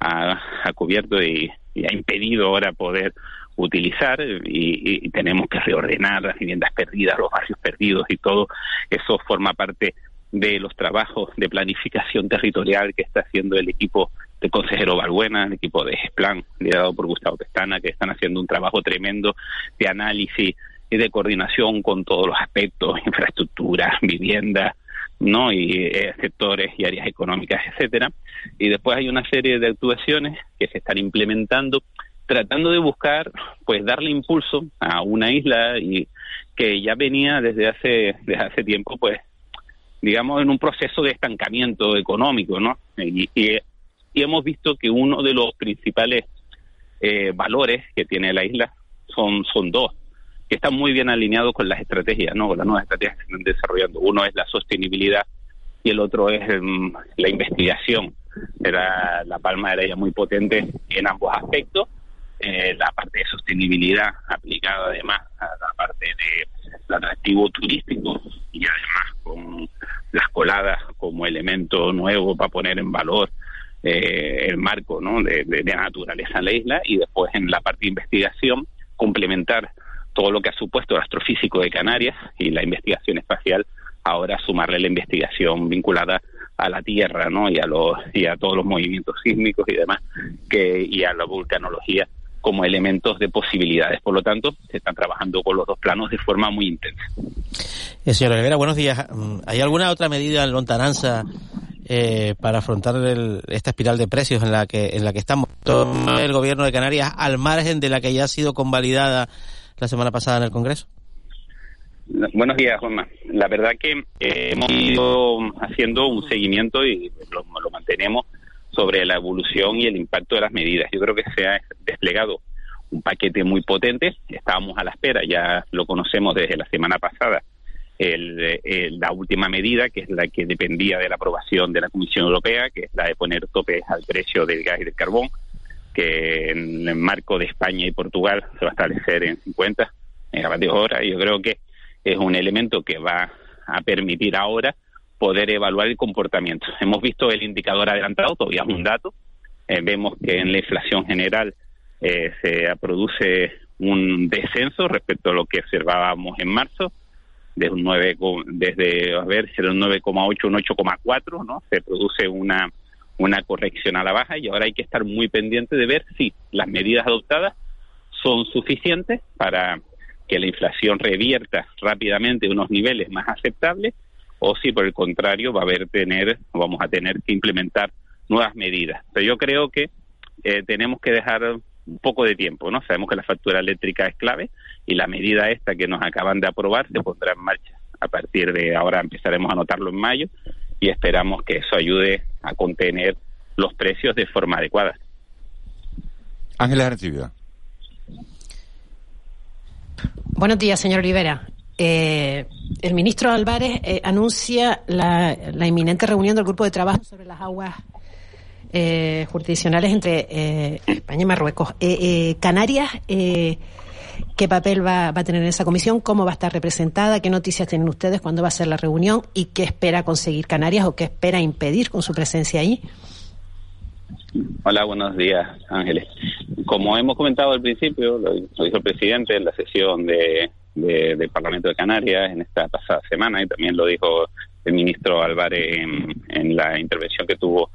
ha, cubierto y, ha impedido ahora poder utilizar y, tenemos que reordenar las viviendas perdidas, los barrios perdidos y todo eso forma parte de los trabajos de planificación territorial que está haciendo el equipo del consejero Balbuena, el equipo de Plan, liderado por Gustavo Pestana, que están haciendo un trabajo tremendo de análisis y de coordinación con todos los aspectos, infraestructura, vivienda, ¿no? y eh, sectores y áreas económicas, etcétera. Y después hay una serie de actuaciones que se están implementando tratando de buscar pues darle impulso a una isla y que ya venía desde hace desde hace tiempo pues digamos en un proceso de estancamiento económico no y, y, hemos visto que uno de los principales eh, valores que tiene la isla son son dos que están muy bien alineados con las estrategias no con las nuevas estrategias que están desarrollando. Uno es la sostenibilidad y el otro es mm, la investigación. Era la palma era ya muy potente en ambos aspectos eh, la parte de sostenibilidad aplicada además a la parte de atractivo turístico y además con las coladas como elemento nuevo para poner en valor eh, el marco ¿no? de, de, naturaleza en la isla y después en la parte de investigación complementar todo lo que ha supuesto el astrofísico de Canarias y la investigación espacial, ahora sumarle la investigación vinculada a la Tierra ¿no? y, a los, y a todos los movimientos sísmicos y demás, que, y a la vulcanología como elementos de posibilidades. Por lo tanto, se están trabajando con los dos planos de forma muy intensa.
Eh, señora Rivera, buenos días. ¿Hay alguna otra medida en lontananza eh, para afrontar esta espiral de precios en la que en la que estamos el gobierno de Canarias al margen de la que ya ha sido convalidada la semana pasada en el Congreso?
Buenos días, Juanma. La verdad que eh, hemos ido haciendo un seguimiento y lo, lo mantenemos sobre la evolución y el impacto de las medidas. Yo creo que se ha desplegado un paquete muy potente, estábamos a la espera, ya lo conocemos desde la semana pasada, el, la última medida, que es la que dependía de la aprobación de la Comisión Europea, que es la de poner topes al precio del gas y del carbón, que en el marco de España y Portugal se va a establecer en 50 megavatios hora. Yo creo que es un elemento que va a permitir ahora poder evaluar el comportamiento. Hemos visto el indicador adelantado, todavía es un dato. Eh, vemos que en la inflación general eh, se produce un descenso respecto a lo que observábamos en marzo, de un 9, desde, a ver, un 9,8 un 8,4, ¿no? Se produce una, una corrección a la baja y ahora hay que estar muy pendiente de ver si las medidas adoptadas son suficientes para que la inflación revierta rápidamente a unos niveles más aceptables o si por el contrario va a haber tener vamos a tener que implementar nuevas medidas. Pero yo creo que eh, tenemos que dejar un poco de tiempo, ¿no? Sabemos que la factura eléctrica es clave y la medida esta que nos acaban de aprobar se pondrá en marcha. A partir de ahora empezaremos a notarlo en mayo y esperamos que eso ayude a contener los precios de forma adecuada.
Ángeles Arcibia.
Buenos días, señor Rivera. Eh, el ministro Álvarez eh, anuncia la, inminente reunión del grupo de trabajo sobre las aguas eh, jurisdiccionales entre España y Marruecos. Canarias, ¿qué papel va, a tener en esa comisión? ¿Cómo va a estar representada? ¿Qué noticias tienen ustedes? ¿Cuándo va a ser la reunión? ¿Y qué espera conseguir Canarias o qué espera impedir con su presencia ahí?
Hola, buenos días, Ángeles. Como hemos comentado al principio, lo dijo el presidente en la sesión de del Parlamento de Canarias en esta pasada semana y también lo dijo el ministro Álvarez en, la intervención que tuvo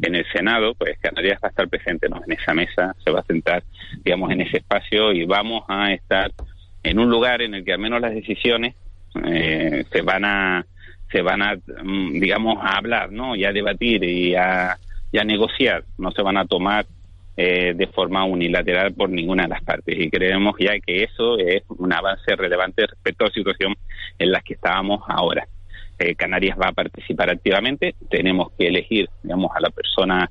en el Senado, pues Canarias va a estar presente ¿no? en esa mesa, se va a sentar, digamos, en ese espacio y vamos a estar en un lugar en el que al menos las decisiones eh, se van a se van a mm, digamos a hablar no y a debatir y a, y a negociar no se van a tomar eh, de forma unilateral por ninguna de las partes y creemos ya que eso es un avance relevante respecto a la situación en la que estábamos ahora eh, Canarias va a participar activamente tenemos que elegir digamos a la persona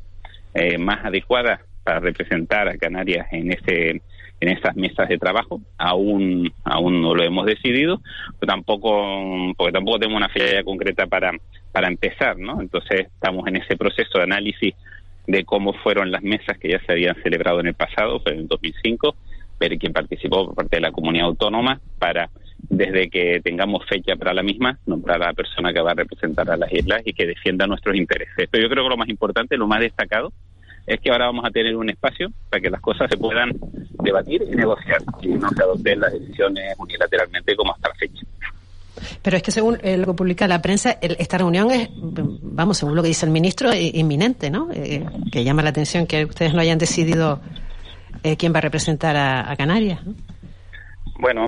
eh, más adecuada para representar a Canarias en ese en esas mesas de trabajo. Aún, aún no lo hemos decidido, pero tampoco, porque tampoco tenemos una fecha concreta para, para empezar, ¿no? Entonces estamos en ese proceso de análisis de cómo fueron las mesas que ya se habían celebrado en el pasado, fue en el 2005, ver quién participó por parte de la comunidad autónoma para desde que tengamos fecha para la misma, nombrar a la persona que va a representar a las islas y que defienda nuestros intereses. Pero yo creo que lo más importante, lo más destacado, es que ahora vamos a tener un espacio para que las cosas se puedan debatir y negociar y no se adopten las decisiones unilateralmente como hasta la fecha.
Pero es que según eh, lo que publica la prensa, esta reunión es, vamos, según lo que dice el ministro, inminente, ¿no? Eh, que llama la atención que ustedes no hayan decidido eh, quién va a representar a, Canarias.
Bueno,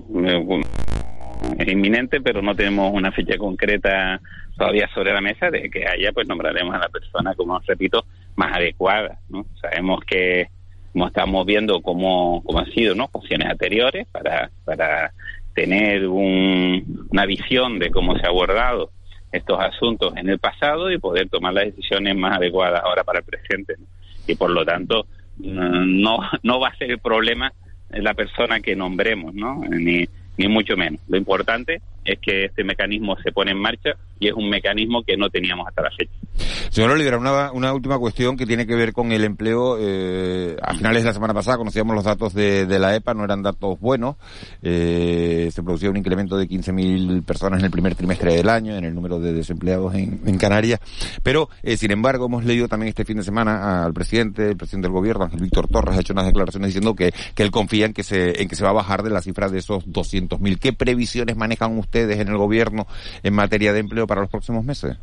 es inminente, pero no tenemos una fecha concreta todavía sobre la mesa. De que haya, pues nombraremos a la persona, como repito, más adecuada. ¿no? Sabemos que como estamos viendo cómo, cómo han sido ¿no? opciones anteriores para, para tener una visión de cómo se ha abordado estos asuntos en el pasado y poder tomar las decisiones más adecuadas ahora para el presente. Y por lo tanto, no, no va a ser el problema la persona que nombremos, ¿no? Ni, ni mucho menos. Lo importante es que este mecanismo se pone en marcha y es un mecanismo que no teníamos hasta la fecha.
Señor Olivera, una, última cuestión que tiene que ver con el empleo. Eh, a finales de la semana pasada conocíamos los datos de, la EPA, no eran datos buenos. Eh, se producía un incremento de 15.000 personas en el primer trimestre del año en el número de desempleados en, Canarias. Pero, eh, sin embargo, hemos leído también este fin de semana al presidente, el presidente del gobierno, Ángel Víctor Torres, ha hecho unas declaraciones diciendo que, que él confía en que se, en que se va a bajar de la cifra de esos 200.000. ¿Qué previsiones manejan ustedes en el gobierno en materia de empleo para los próximos meses?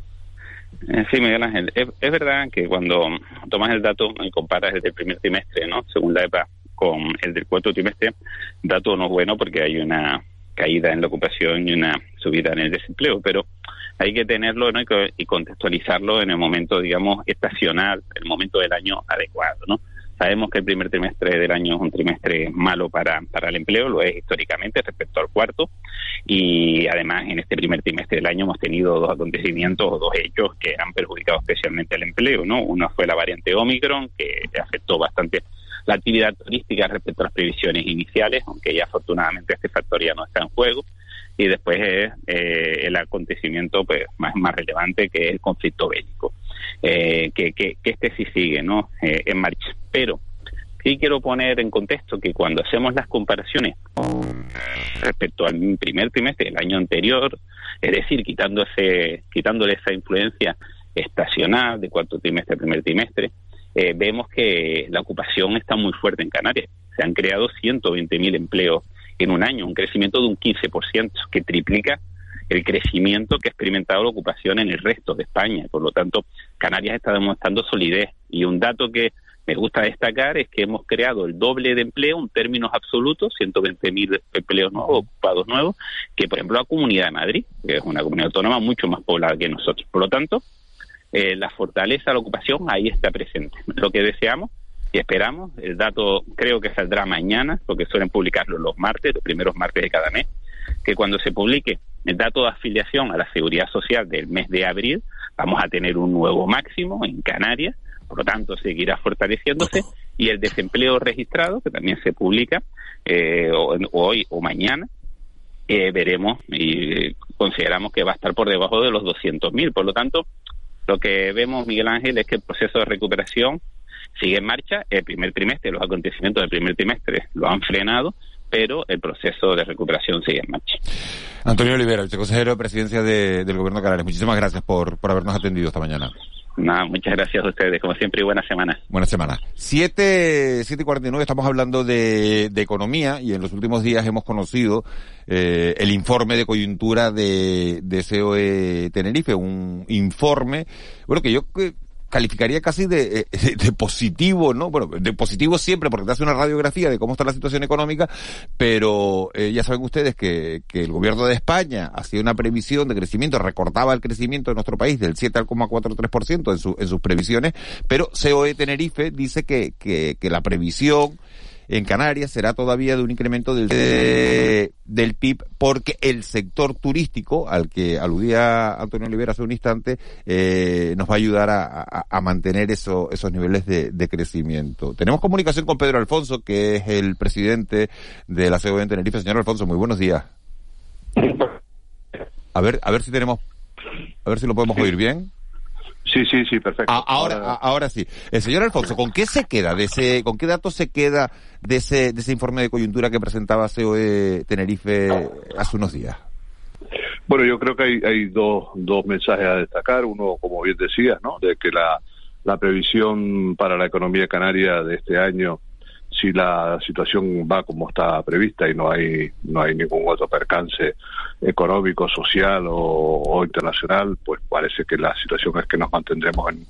Eh, sí, Miguel Ángel, es, verdad que cuando tomas el dato y comparas desde el primer trimestre, ¿no? Según la EPA, con el del cuarto trimestre, dato no es bueno porque hay una caída en la ocupación y una subida en el desempleo, pero hay que tenerlo ¿no? y contextualizarlo en el momento, digamos, estacional, el momento del año adecuado, ¿no? Sabemos que el primer trimestre del año es un trimestre malo para, para el empleo, lo es históricamente respecto al cuarto, y además en este primer trimestre del año hemos tenido dos acontecimientos o dos hechos que han perjudicado especialmente el empleo, ¿no? Uno fue la variante Omicron, que afectó bastante la actividad turística respecto a las previsiones iniciales, aunque ya afortunadamente este factor ya no está en juego, y después es eh, el acontecimiento pues, más, más relevante que es el conflicto bélico. Eh, que, que, este sí sigue ¿no? Eh, en marcha. Pero sí quiero poner en contexto que cuando hacemos las comparaciones respecto al primer trimestre del año anterior, es decir, quitándose, quitándole esa influencia estacional de cuarto trimestre a primer trimestre, eh, vemos que la ocupación está muy fuerte en Canarias. Se han creado 120.000 empleos en un año, un crecimiento de un 15%, que triplica el crecimiento que ha experimentado la ocupación en el resto de España. Por lo tanto, Canarias está demostrando solidez. Y un dato que me gusta destacar es que hemos creado el doble de empleo en términos absolutos, 120.000 empleos nuevos, ocupados nuevos, que por ejemplo la Comunidad de Madrid, que es una comunidad autónoma mucho más poblada que nosotros. Por lo tanto, eh, la fortaleza de la ocupación ahí está presente. Lo que deseamos y esperamos, el dato creo que saldrá mañana, porque suelen publicarlo los martes, los primeros martes de cada mes, que cuando se publique el dato de afiliación a la seguridad social del mes de abril, vamos a tener un nuevo máximo en Canarias, por lo tanto seguirá fortaleciéndose, y el desempleo registrado, que también se publica eh, hoy o mañana, eh, veremos y consideramos que va a estar por debajo de los 200.000. Por lo tanto, lo que vemos, Miguel Ángel, es que el proceso de recuperación sigue en marcha. El primer trimestre, los acontecimientos del primer trimestre lo han frenado, pero el proceso de recuperación sigue en marcha.
Antonio Olivera, viceconsejero de presidencia del Gobierno de Canarias, muchísimas gracias por, por habernos atendido esta mañana.
Nada, muchas gracias a ustedes, como siempre, y buena semana.
Buena semana. Siete, siete y cuarenta y nueve, estamos hablando de, de, economía y en los últimos días hemos conocido eh, el informe de coyuntura de, de COE Tenerife, un informe, bueno, que yo calificaría casi de, eh, de, positivo, ¿no? Bueno, de positivo siempre porque te hace una radiografía de cómo está la situación económica, pero eh, ya saben ustedes que, que el gobierno de España hacía una previsión de crecimiento, recortaba el crecimiento de nuestro país del 7,43% en, su, en sus previsiones, pero COE Tenerife dice que, que, que la previsión en Canarias será todavía de un incremento del, del PIB porque el sector turístico al que aludía Antonio Olivera hace un instante eh, nos va a ayudar a, a, mantener eso, esos niveles de, de, crecimiento. Tenemos comunicación con Pedro Alfonso, que es el presidente de la COE en Tenerife. Señor Alfonso, muy buenos días. A ver, a ver si tenemos, a ver si lo podemos oír bien.
Sí, sí, sí, perfecto.
ahora, ahora sí. El señor Alfonso, ¿con qué se queda de ese, con qué datos se queda de ese, de ese informe de coyuntura que presentaba COE Tenerife hace unos días?
Bueno, yo creo que hay, hay dos, dos mensajes a destacar. Uno, como bien decías, ¿no? De que la, la previsión para la economía canaria de este año si la situación va como está prevista y no hay no hay ningún otro percance económico, social o, internacional, pues parece que la situación es que nos mantendremos en,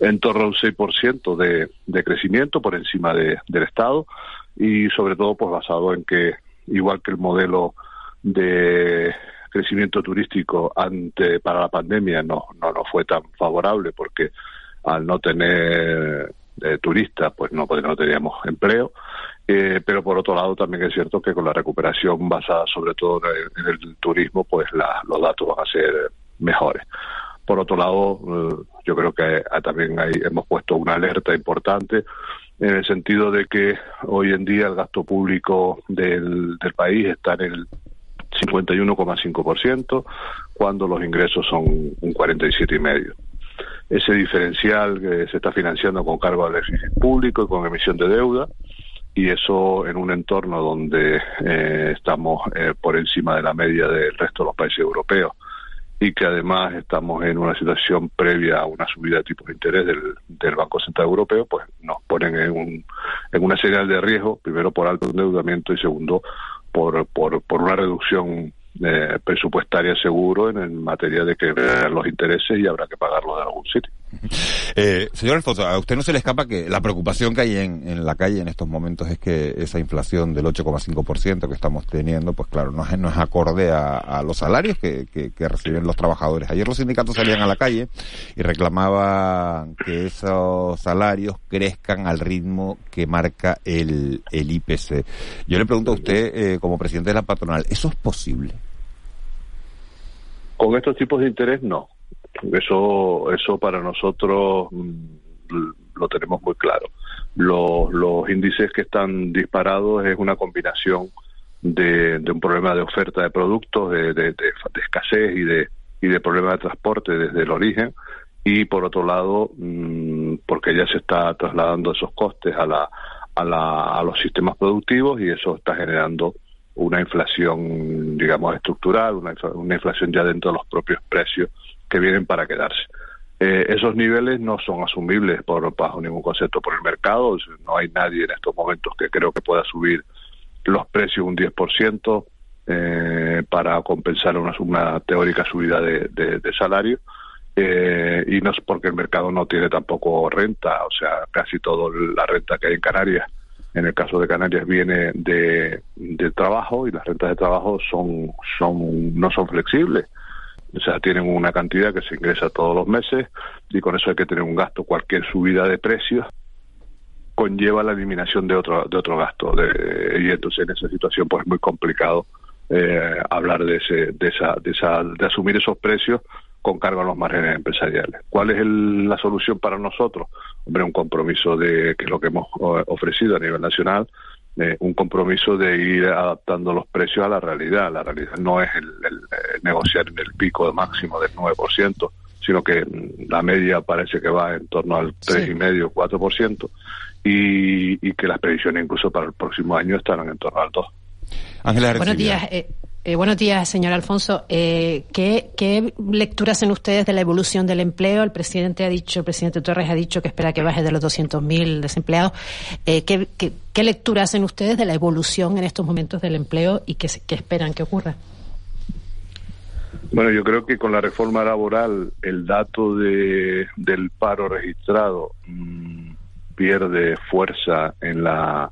en torno a un 6% de, de crecimiento por encima de, del Estado y sobre todo pues basado en que igual que el modelo de crecimiento turístico ante para la pandemia no no no fue tan favorable porque al no tener de turistas, pues no, teníamos empleo. Eh, pero por otro lado también es cierto que con la recuperación basada sobre todo en el, turismo, pues los datos van a ser mejores. Por otro lado, eh, yo creo que también hay, hemos puesto una alerta importante en el sentido de que hoy en día el gasto público del, del país está en el 51,5%, cuando los ingresos son un 47,5% ese diferencial que se está financiando con cargo al déficit público y con emisión de deuda y eso en un entorno donde eh, estamos eh, por encima de la media del resto de los países europeos y que además estamos en una situación previa a una subida de tipos de interés del, del Banco Central Europeo, pues nos ponen en, un, en una señal de riesgo, primero por alto endeudamiento y segundo por, por, por una reducción eh, presupuestaria seguro en, materia de que los intereses y habrá que pagarlo de algún sitio.
Eh, señor Alfonso, a usted no se le escapa que la preocupación que hay en, la calle en estos momentos es que esa inflación del 8,5% que estamos teniendo, pues claro, no es, no acorde a, a los salarios que, que, que, reciben los trabajadores. Ayer los sindicatos salían a la calle y reclamaban que esos salarios crezcan al ritmo que marca el, el IPC. Yo le pregunto a usted, eh, como presidente de la patronal, ¿eso es posible?
Con estos tipos de interés, no. Eso, eso para nosotros mm, lo tenemos muy claro. Los, los índices que están disparados es una combinación de, de un problema de oferta de productos, de, de, escasez y de, y de problema de transporte desde el origen, y por otro lado, mmm, porque ya se está trasladando esos costes a, la, a, la, a los sistemas productivos y eso está generando una inflación, digamos, estructural, una, una inflación ya dentro de los propios precios que vienen para quedarse. Eh, esos niveles no son asumibles por, bajo ningún concepto por el mercado. No hay nadie en estos momentos que creo que pueda subir los precios un 10% eh, para compensar una, teórica subida de, de, de salario. Eh, y no es porque el mercado no tiene tampoco renta, o sea, casi toda la renta que hay en Canarias en el caso de Canarias viene de, de trabajo y las rentas de trabajo son, son, no son flexibles. O sea, tienen una cantidad que se ingresa todos los meses y con eso hay que tener un gasto. Cualquier subida de precios conlleva la eliminación de otro, de otro gasto. De, y entonces en esa situación pues es muy complicado eh, hablar de, ese, de, esa, de, esa, de asumir esos precios con cargo a los márgenes empresariales. ¿Cuál es el, la solución para nosotros? Hombre, un compromiso de que lo que hemos eh, ofrecido a nivel nacional, eh, un compromiso de ir adaptando los precios a la realidad. La realidad no es el, el, el negociar en el pico máximo del 9%, sino que la media parece que va en torno al 3,5, 4%, y, y que las previsiones incluso para el próximo año estarán en torno al 2%.
Ángela Buenos días. Eh, eh, buenos días, señor Alfonso. Eh, ¿qué, ¿qué, lectura hacen ustedes de la evolución del empleo? El presidente ha dicho, el presidente Torres ha dicho que espera que baje de los 200.000 desempleados. Eh, ¿qué, qué, lectura hacen ustedes de la evolución en estos momentos del empleo y qué, esperan que ocurra?
Bueno, yo creo que con la reforma laboral el dato de, del paro registrado mmm, pierde fuerza en la,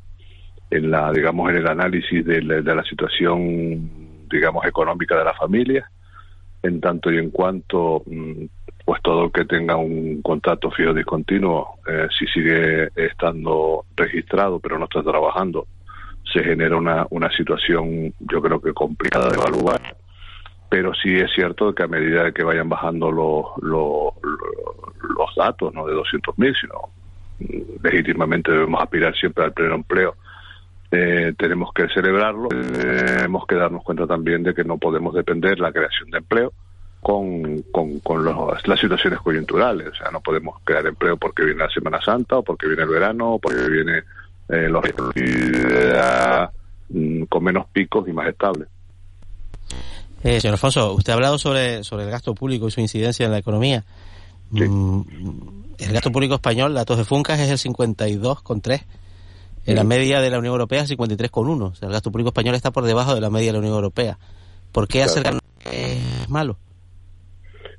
en la, digamos, en el análisis de la situación, digamos, económica de la familia, en tanto y en cuanto, mmm, pues todo que tenga un contrato fijo discontinuo, eh, si sigue estando registrado pero no está trabajando, se genera una, una situación, yo creo que complicada de evaluar. Pero sí es cierto que a medida que vayan bajando los, los, los datos, no de 200.000, sino mm, legítimamente debemos aspirar siempre al pleno empleo, eh, tenemos que celebrarlo, tenemos que darnos cuenta también de que no podemos depender la creación de empleo con, con, con los, las situaciones coyunturales, o sea, no podemos crear empleo porque viene la Semana Santa o porque viene el verano o porque viene eh, los mm, con menos picos y más estables.
Eh, señor Alfonso, usted ha hablado sobre, sobre el gasto público y su incidencia en la economía. Sí. Mm, el gasto público español, datos de Funcas, es el 52,3. En la media de la Unión Europea es 53,1. O sea, el gasto público español está por debajo de la media de la Unión Europea. ¿Por qué claro. es malo?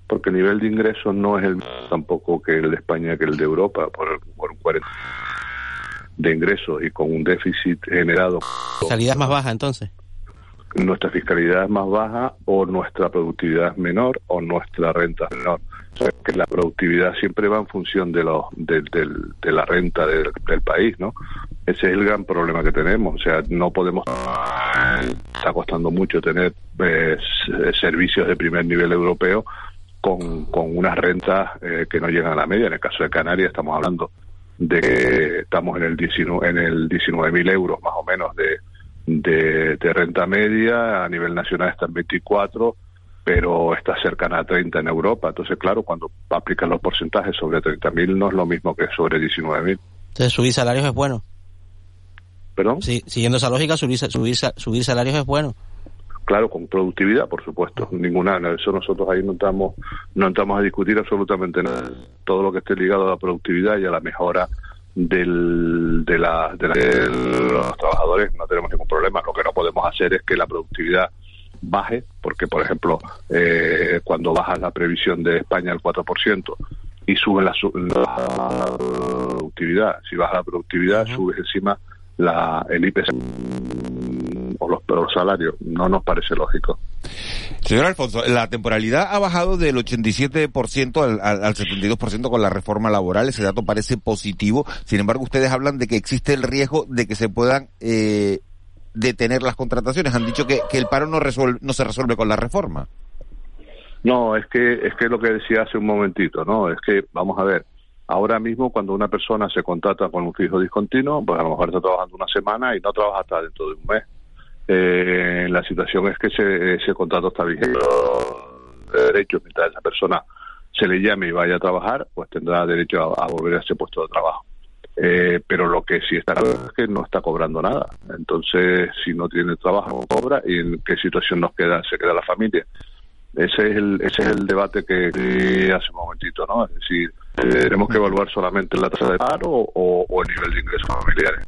Porque el nivel de ingresos no es el tampoco que el de España que el de Europa, por, por un 40 de ingresos y con un déficit generado.
¿Calidad más baja entonces?
nuestra fiscalidad es más baja o nuestra productividad es menor o nuestra renta es menor. Que la productividad siempre va en función de, lo, de, de, de la renta del, del, país, ¿no? Ese es el gran problema que tenemos. O sea, no podemos... Está costando mucho tener eh, servicios de primer nivel europeo con, con unas rentas eh, que no llegan a la media. En el caso de Canarias estamos hablando de que estamos en el 19 en el 19.000 euros más o menos de de, de, renta media, a nivel nacional está en 24, pero está cercana a 30 en Europa. Entonces, claro, cuando aplican los porcentajes sobre 30.000 no es lo mismo que sobre 19.000.
Entonces, subir salarios es bueno.
¿Perdón?
Sí, siguiendo esa lógica, subir, subir, subir salarios es bueno.
Claro, con productividad, por supuesto. Ninguna, eso nosotros ahí no estamos, no entramos a discutir absolutamente nada. Todo lo que esté ligado a la productividad y a la mejora del, de, la, de, la, de, los trabajadores no tenemos ningún problema. Lo que no podemos hacer es que la productividad baje, porque, por ejemplo, eh, cuando baja la previsión de España al 4% y sube la, la, productividad, si baja la productividad, uh -huh. subes encima la, el IPC o los, los salarios. No nos parece lógico.
Señor Alfonso, la temporalidad ha bajado del 87% al, al, al 72% con la reforma laboral. Ese dato parece positivo. Sin embargo, ustedes hablan de que existe el riesgo de que se puedan eh, detener las contrataciones. Han dicho que, que el paro no, resuelve, no se resuelve con la reforma.
No, es que es que lo que decía hace un momentito, ¿no? Es que, vamos a ver, ahora mismo cuando una persona se contrata con un fijo discontinuo, pues a lo mejor está trabajando una semana y no trabaja hasta dentro de un mes eh, la situación es que ese, contrato está vigente. De derechos, mientras esa persona se le llame y vaya a trabajar, pues tendrá derecho a volver a ese puesto de trabajo. Eh, pero lo que sí está claro es que no está cobrando nada. Entonces, si no tiene trabajo, no cobra. ¿Y en qué situación nos queda? Se queda la familia. Ese es el, ese es el debate que, hace un momentito, ¿no? Es decir, eh, tenemos que evaluar solamente la tasa de paro o, o el nivel de ingresos familiares.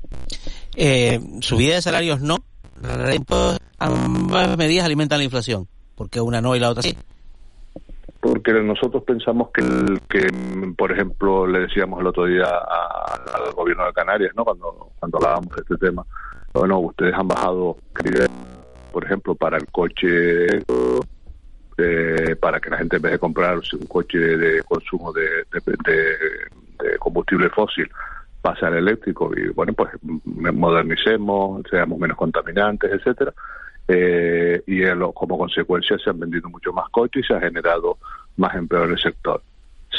Eh, subida de salarios no, ambas medidas alimentan la inflación. ¿Por qué una no y la otra sí?
Porque nosotros pensamos que, el, que por ejemplo, le decíamos el otro día al gobierno de Canarias, ¿no? Cuando, hablábamos de este tema, bueno, ustedes han bajado, por ejemplo, para el coche, eh, para que la gente en vez de comprar un coche de consumo de, de, de, combustible fósil, pasa al eléctrico y bueno pues modernicemos seamos menos contaminantes etcétera eh, y lo, como consecuencia se han vendido mucho más coches y se ha generado más empleo en el sector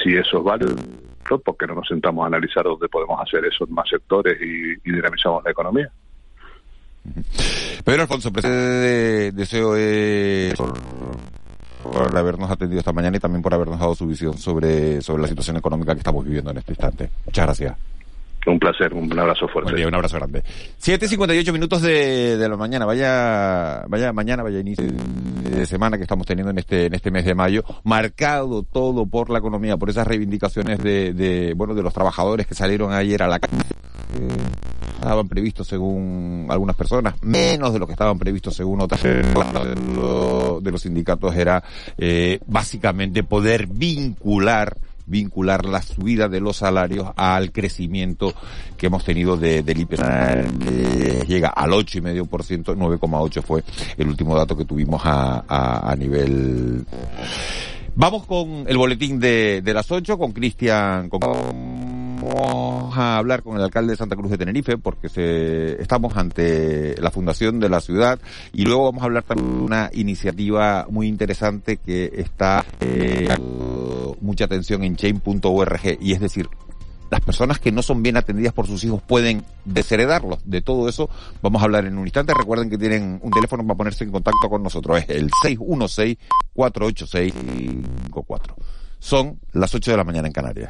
si eso es válido ¿por qué no nos sentamos a analizar dónde podemos hacer eso en más sectores y, dinamizamos la economía
Pedro Alfonso, presidente de, de COE, por habernos atendido esta mañana y también por habernos dado su visión sobre, sobre la situación económica que estamos viviendo en este instante. Muchas gracias.
Un placer, un abrazo fuerte.
Día, un abrazo grande. 7.58 minutos de, de la mañana. Vaya, vaya mañana, vaya inicio de semana que estamos teniendo en este, en este mes de mayo, marcado todo por la economía, por esas reivindicaciones de, de bueno, de los trabajadores que salieron ayer a la calle. Eh, estaban previstos según algunas personas, menos de lo que estaban previstos según otras. De los sindicatos era eh, básicamente poder vincular vincular la subida de los salarios al crecimiento que hemos tenido de, del IPC. Eh, llega al 8,5%, 9,8 fue el último dato que tuvimos a, a, a nivel Vamos con el boletín de, de las 8 con Cristian. Con... Vamos a hablar con el alcalde de Santa Cruz de Tenerife porque se, estamos ante la fundación de la ciudad y luego vamos a hablar también de una iniciativa muy interesante que está eh, mucha atención en chain.org y es decir las personas que no son bien atendidas por sus hijos pueden desheredarlos. De todo eso vamos a hablar en un instante. Recuerden que tienen un teléfono para ponerse en contacto con nosotros. Es el 616-486-54. Son las 8 de la mañana en Canarias.